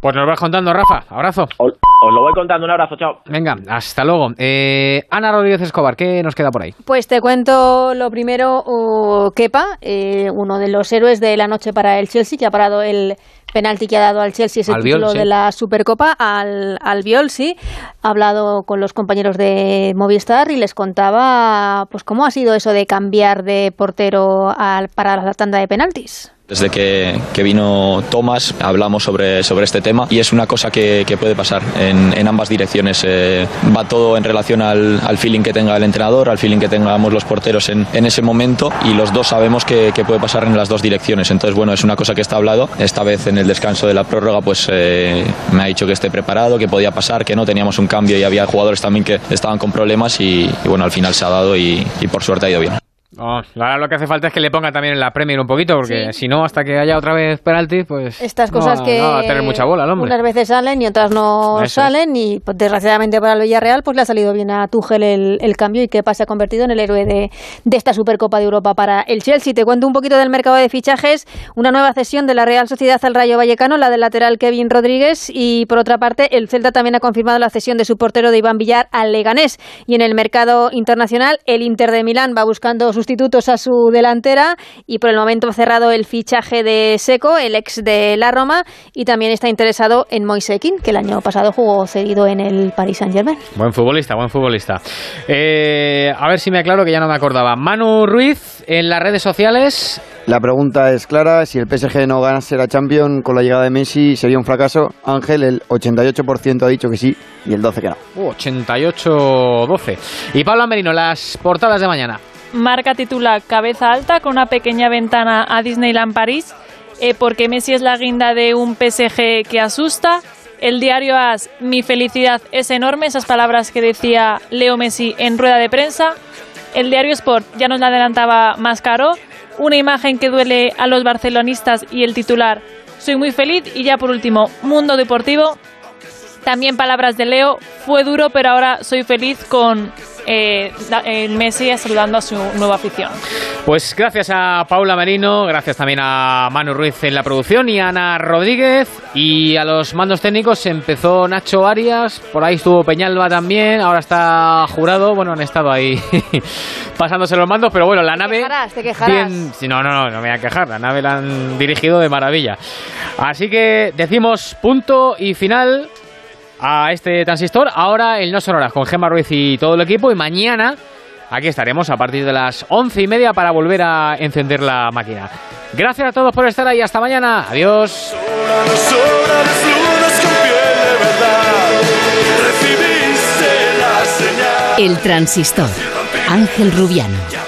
Pues nos vas contando, Rafa. Abrazo. Os, os lo voy contando. Un abrazo, chao. Venga, hasta luego. Eh, Ana Rodríguez Escobar, ¿qué nos queda por ahí? Pues te cuento lo primero, uh, Kepa, eh, uno de los héroes de la noche para el Chelsea, que ha parado el penalti que ha dado al Chelsea ese Albiol, título sí. de la Supercopa al, al Biol, sí. Ha hablado con los compañeros de Movistar y les contaba pues cómo ha sido eso de cambiar de portero al, para la tanda de penaltis. Desde que, que vino Tomás hablamos sobre, sobre este tema y es una cosa que, que puede pasar en, en ambas direcciones. Eh, va todo en relación al, al feeling que tenga el entrenador, al feeling que tengamos los porteros en, en ese momento y los dos sabemos que, que puede pasar en las dos direcciones. Entonces, bueno, es una cosa que está hablado. Esta vez en el descanso de la prórroga pues eh, me ha dicho que esté preparado, que podía pasar, que no teníamos un cambio y había jugadores también que estaban con problemas y, y bueno, al final se ha dado y, y por suerte ha ido bien. Oh, ahora lo que hace falta es que le ponga también en la Premier un poquito, porque si no, hasta que haya otra vez penalti, pues. Estas cosas que no va a tener mucha bola el hombre. unas veces salen y otras no Eso es. salen y pues, desgraciadamente para el Villarreal pues le ha salido bien a Tuchel el, el cambio y Kepa se ha convertido en el héroe de, de esta Supercopa de Europa para el Chelsea. Te cuento un poquito del mercado de fichajes, una nueva cesión de la Real Sociedad al Rayo Vallecano, la del lateral Kevin Rodríguez y por otra parte el Celta también ha confirmado la cesión de su portero de Iván Villar al Leganés y en el mercado internacional el Inter de Milán va buscando sustitutos a su delantera y por el momento ha cerrado el fichaje de Seco, el ex de la Roma, y también está interesado en Moisekin, que el año pasado jugó cedido en el Paris Saint-Germain. Buen futbolista, buen futbolista. Eh, a ver si me aclaro que ya no me acordaba. Manu Ruiz en las redes sociales. La pregunta es clara, si el PSG no ganase la Champions con la llegada de Messi, ¿sería un fracaso? Ángel, el 88% ha dicho que sí y el 12% que no. Uh, 88-12. Y Pablo Amerino, las portadas de mañana. Marca titula Cabeza alta con una pequeña ventana a Disneyland París, eh, porque Messi es la guinda de un PSG que asusta. El diario AS, mi felicidad es enorme, esas palabras que decía Leo Messi en rueda de prensa. El diario Sport ya nos la adelantaba más caro, una imagen que duele a los barcelonistas y el titular, soy muy feliz. Y ya por último, Mundo Deportivo, también palabras de Leo, fue duro, pero ahora soy feliz con eh, eh, Messi saludando a su nueva afición. Pues gracias a Paula Merino, gracias también a Manu Ruiz en la producción y a Ana Rodríguez. Y a los mandos técnicos empezó Nacho Arias, por ahí estuvo Peñalba también, ahora está jurado. Bueno, han estado ahí pasándose los mandos, pero bueno, la nave. quejarás, te quejarás. Bien, sí, no, no, no, no me voy a quejar. La nave la han dirigido de maravilla. Así que decimos punto y final a este transistor. Ahora el No Sonoras con Gemma Ruiz y todo el equipo. Y mañana aquí estaremos a partir de las once y media para volver a encender la máquina. Gracias a todos por estar ahí. Hasta mañana. Adiós. El transistor. Ángel Rubiano.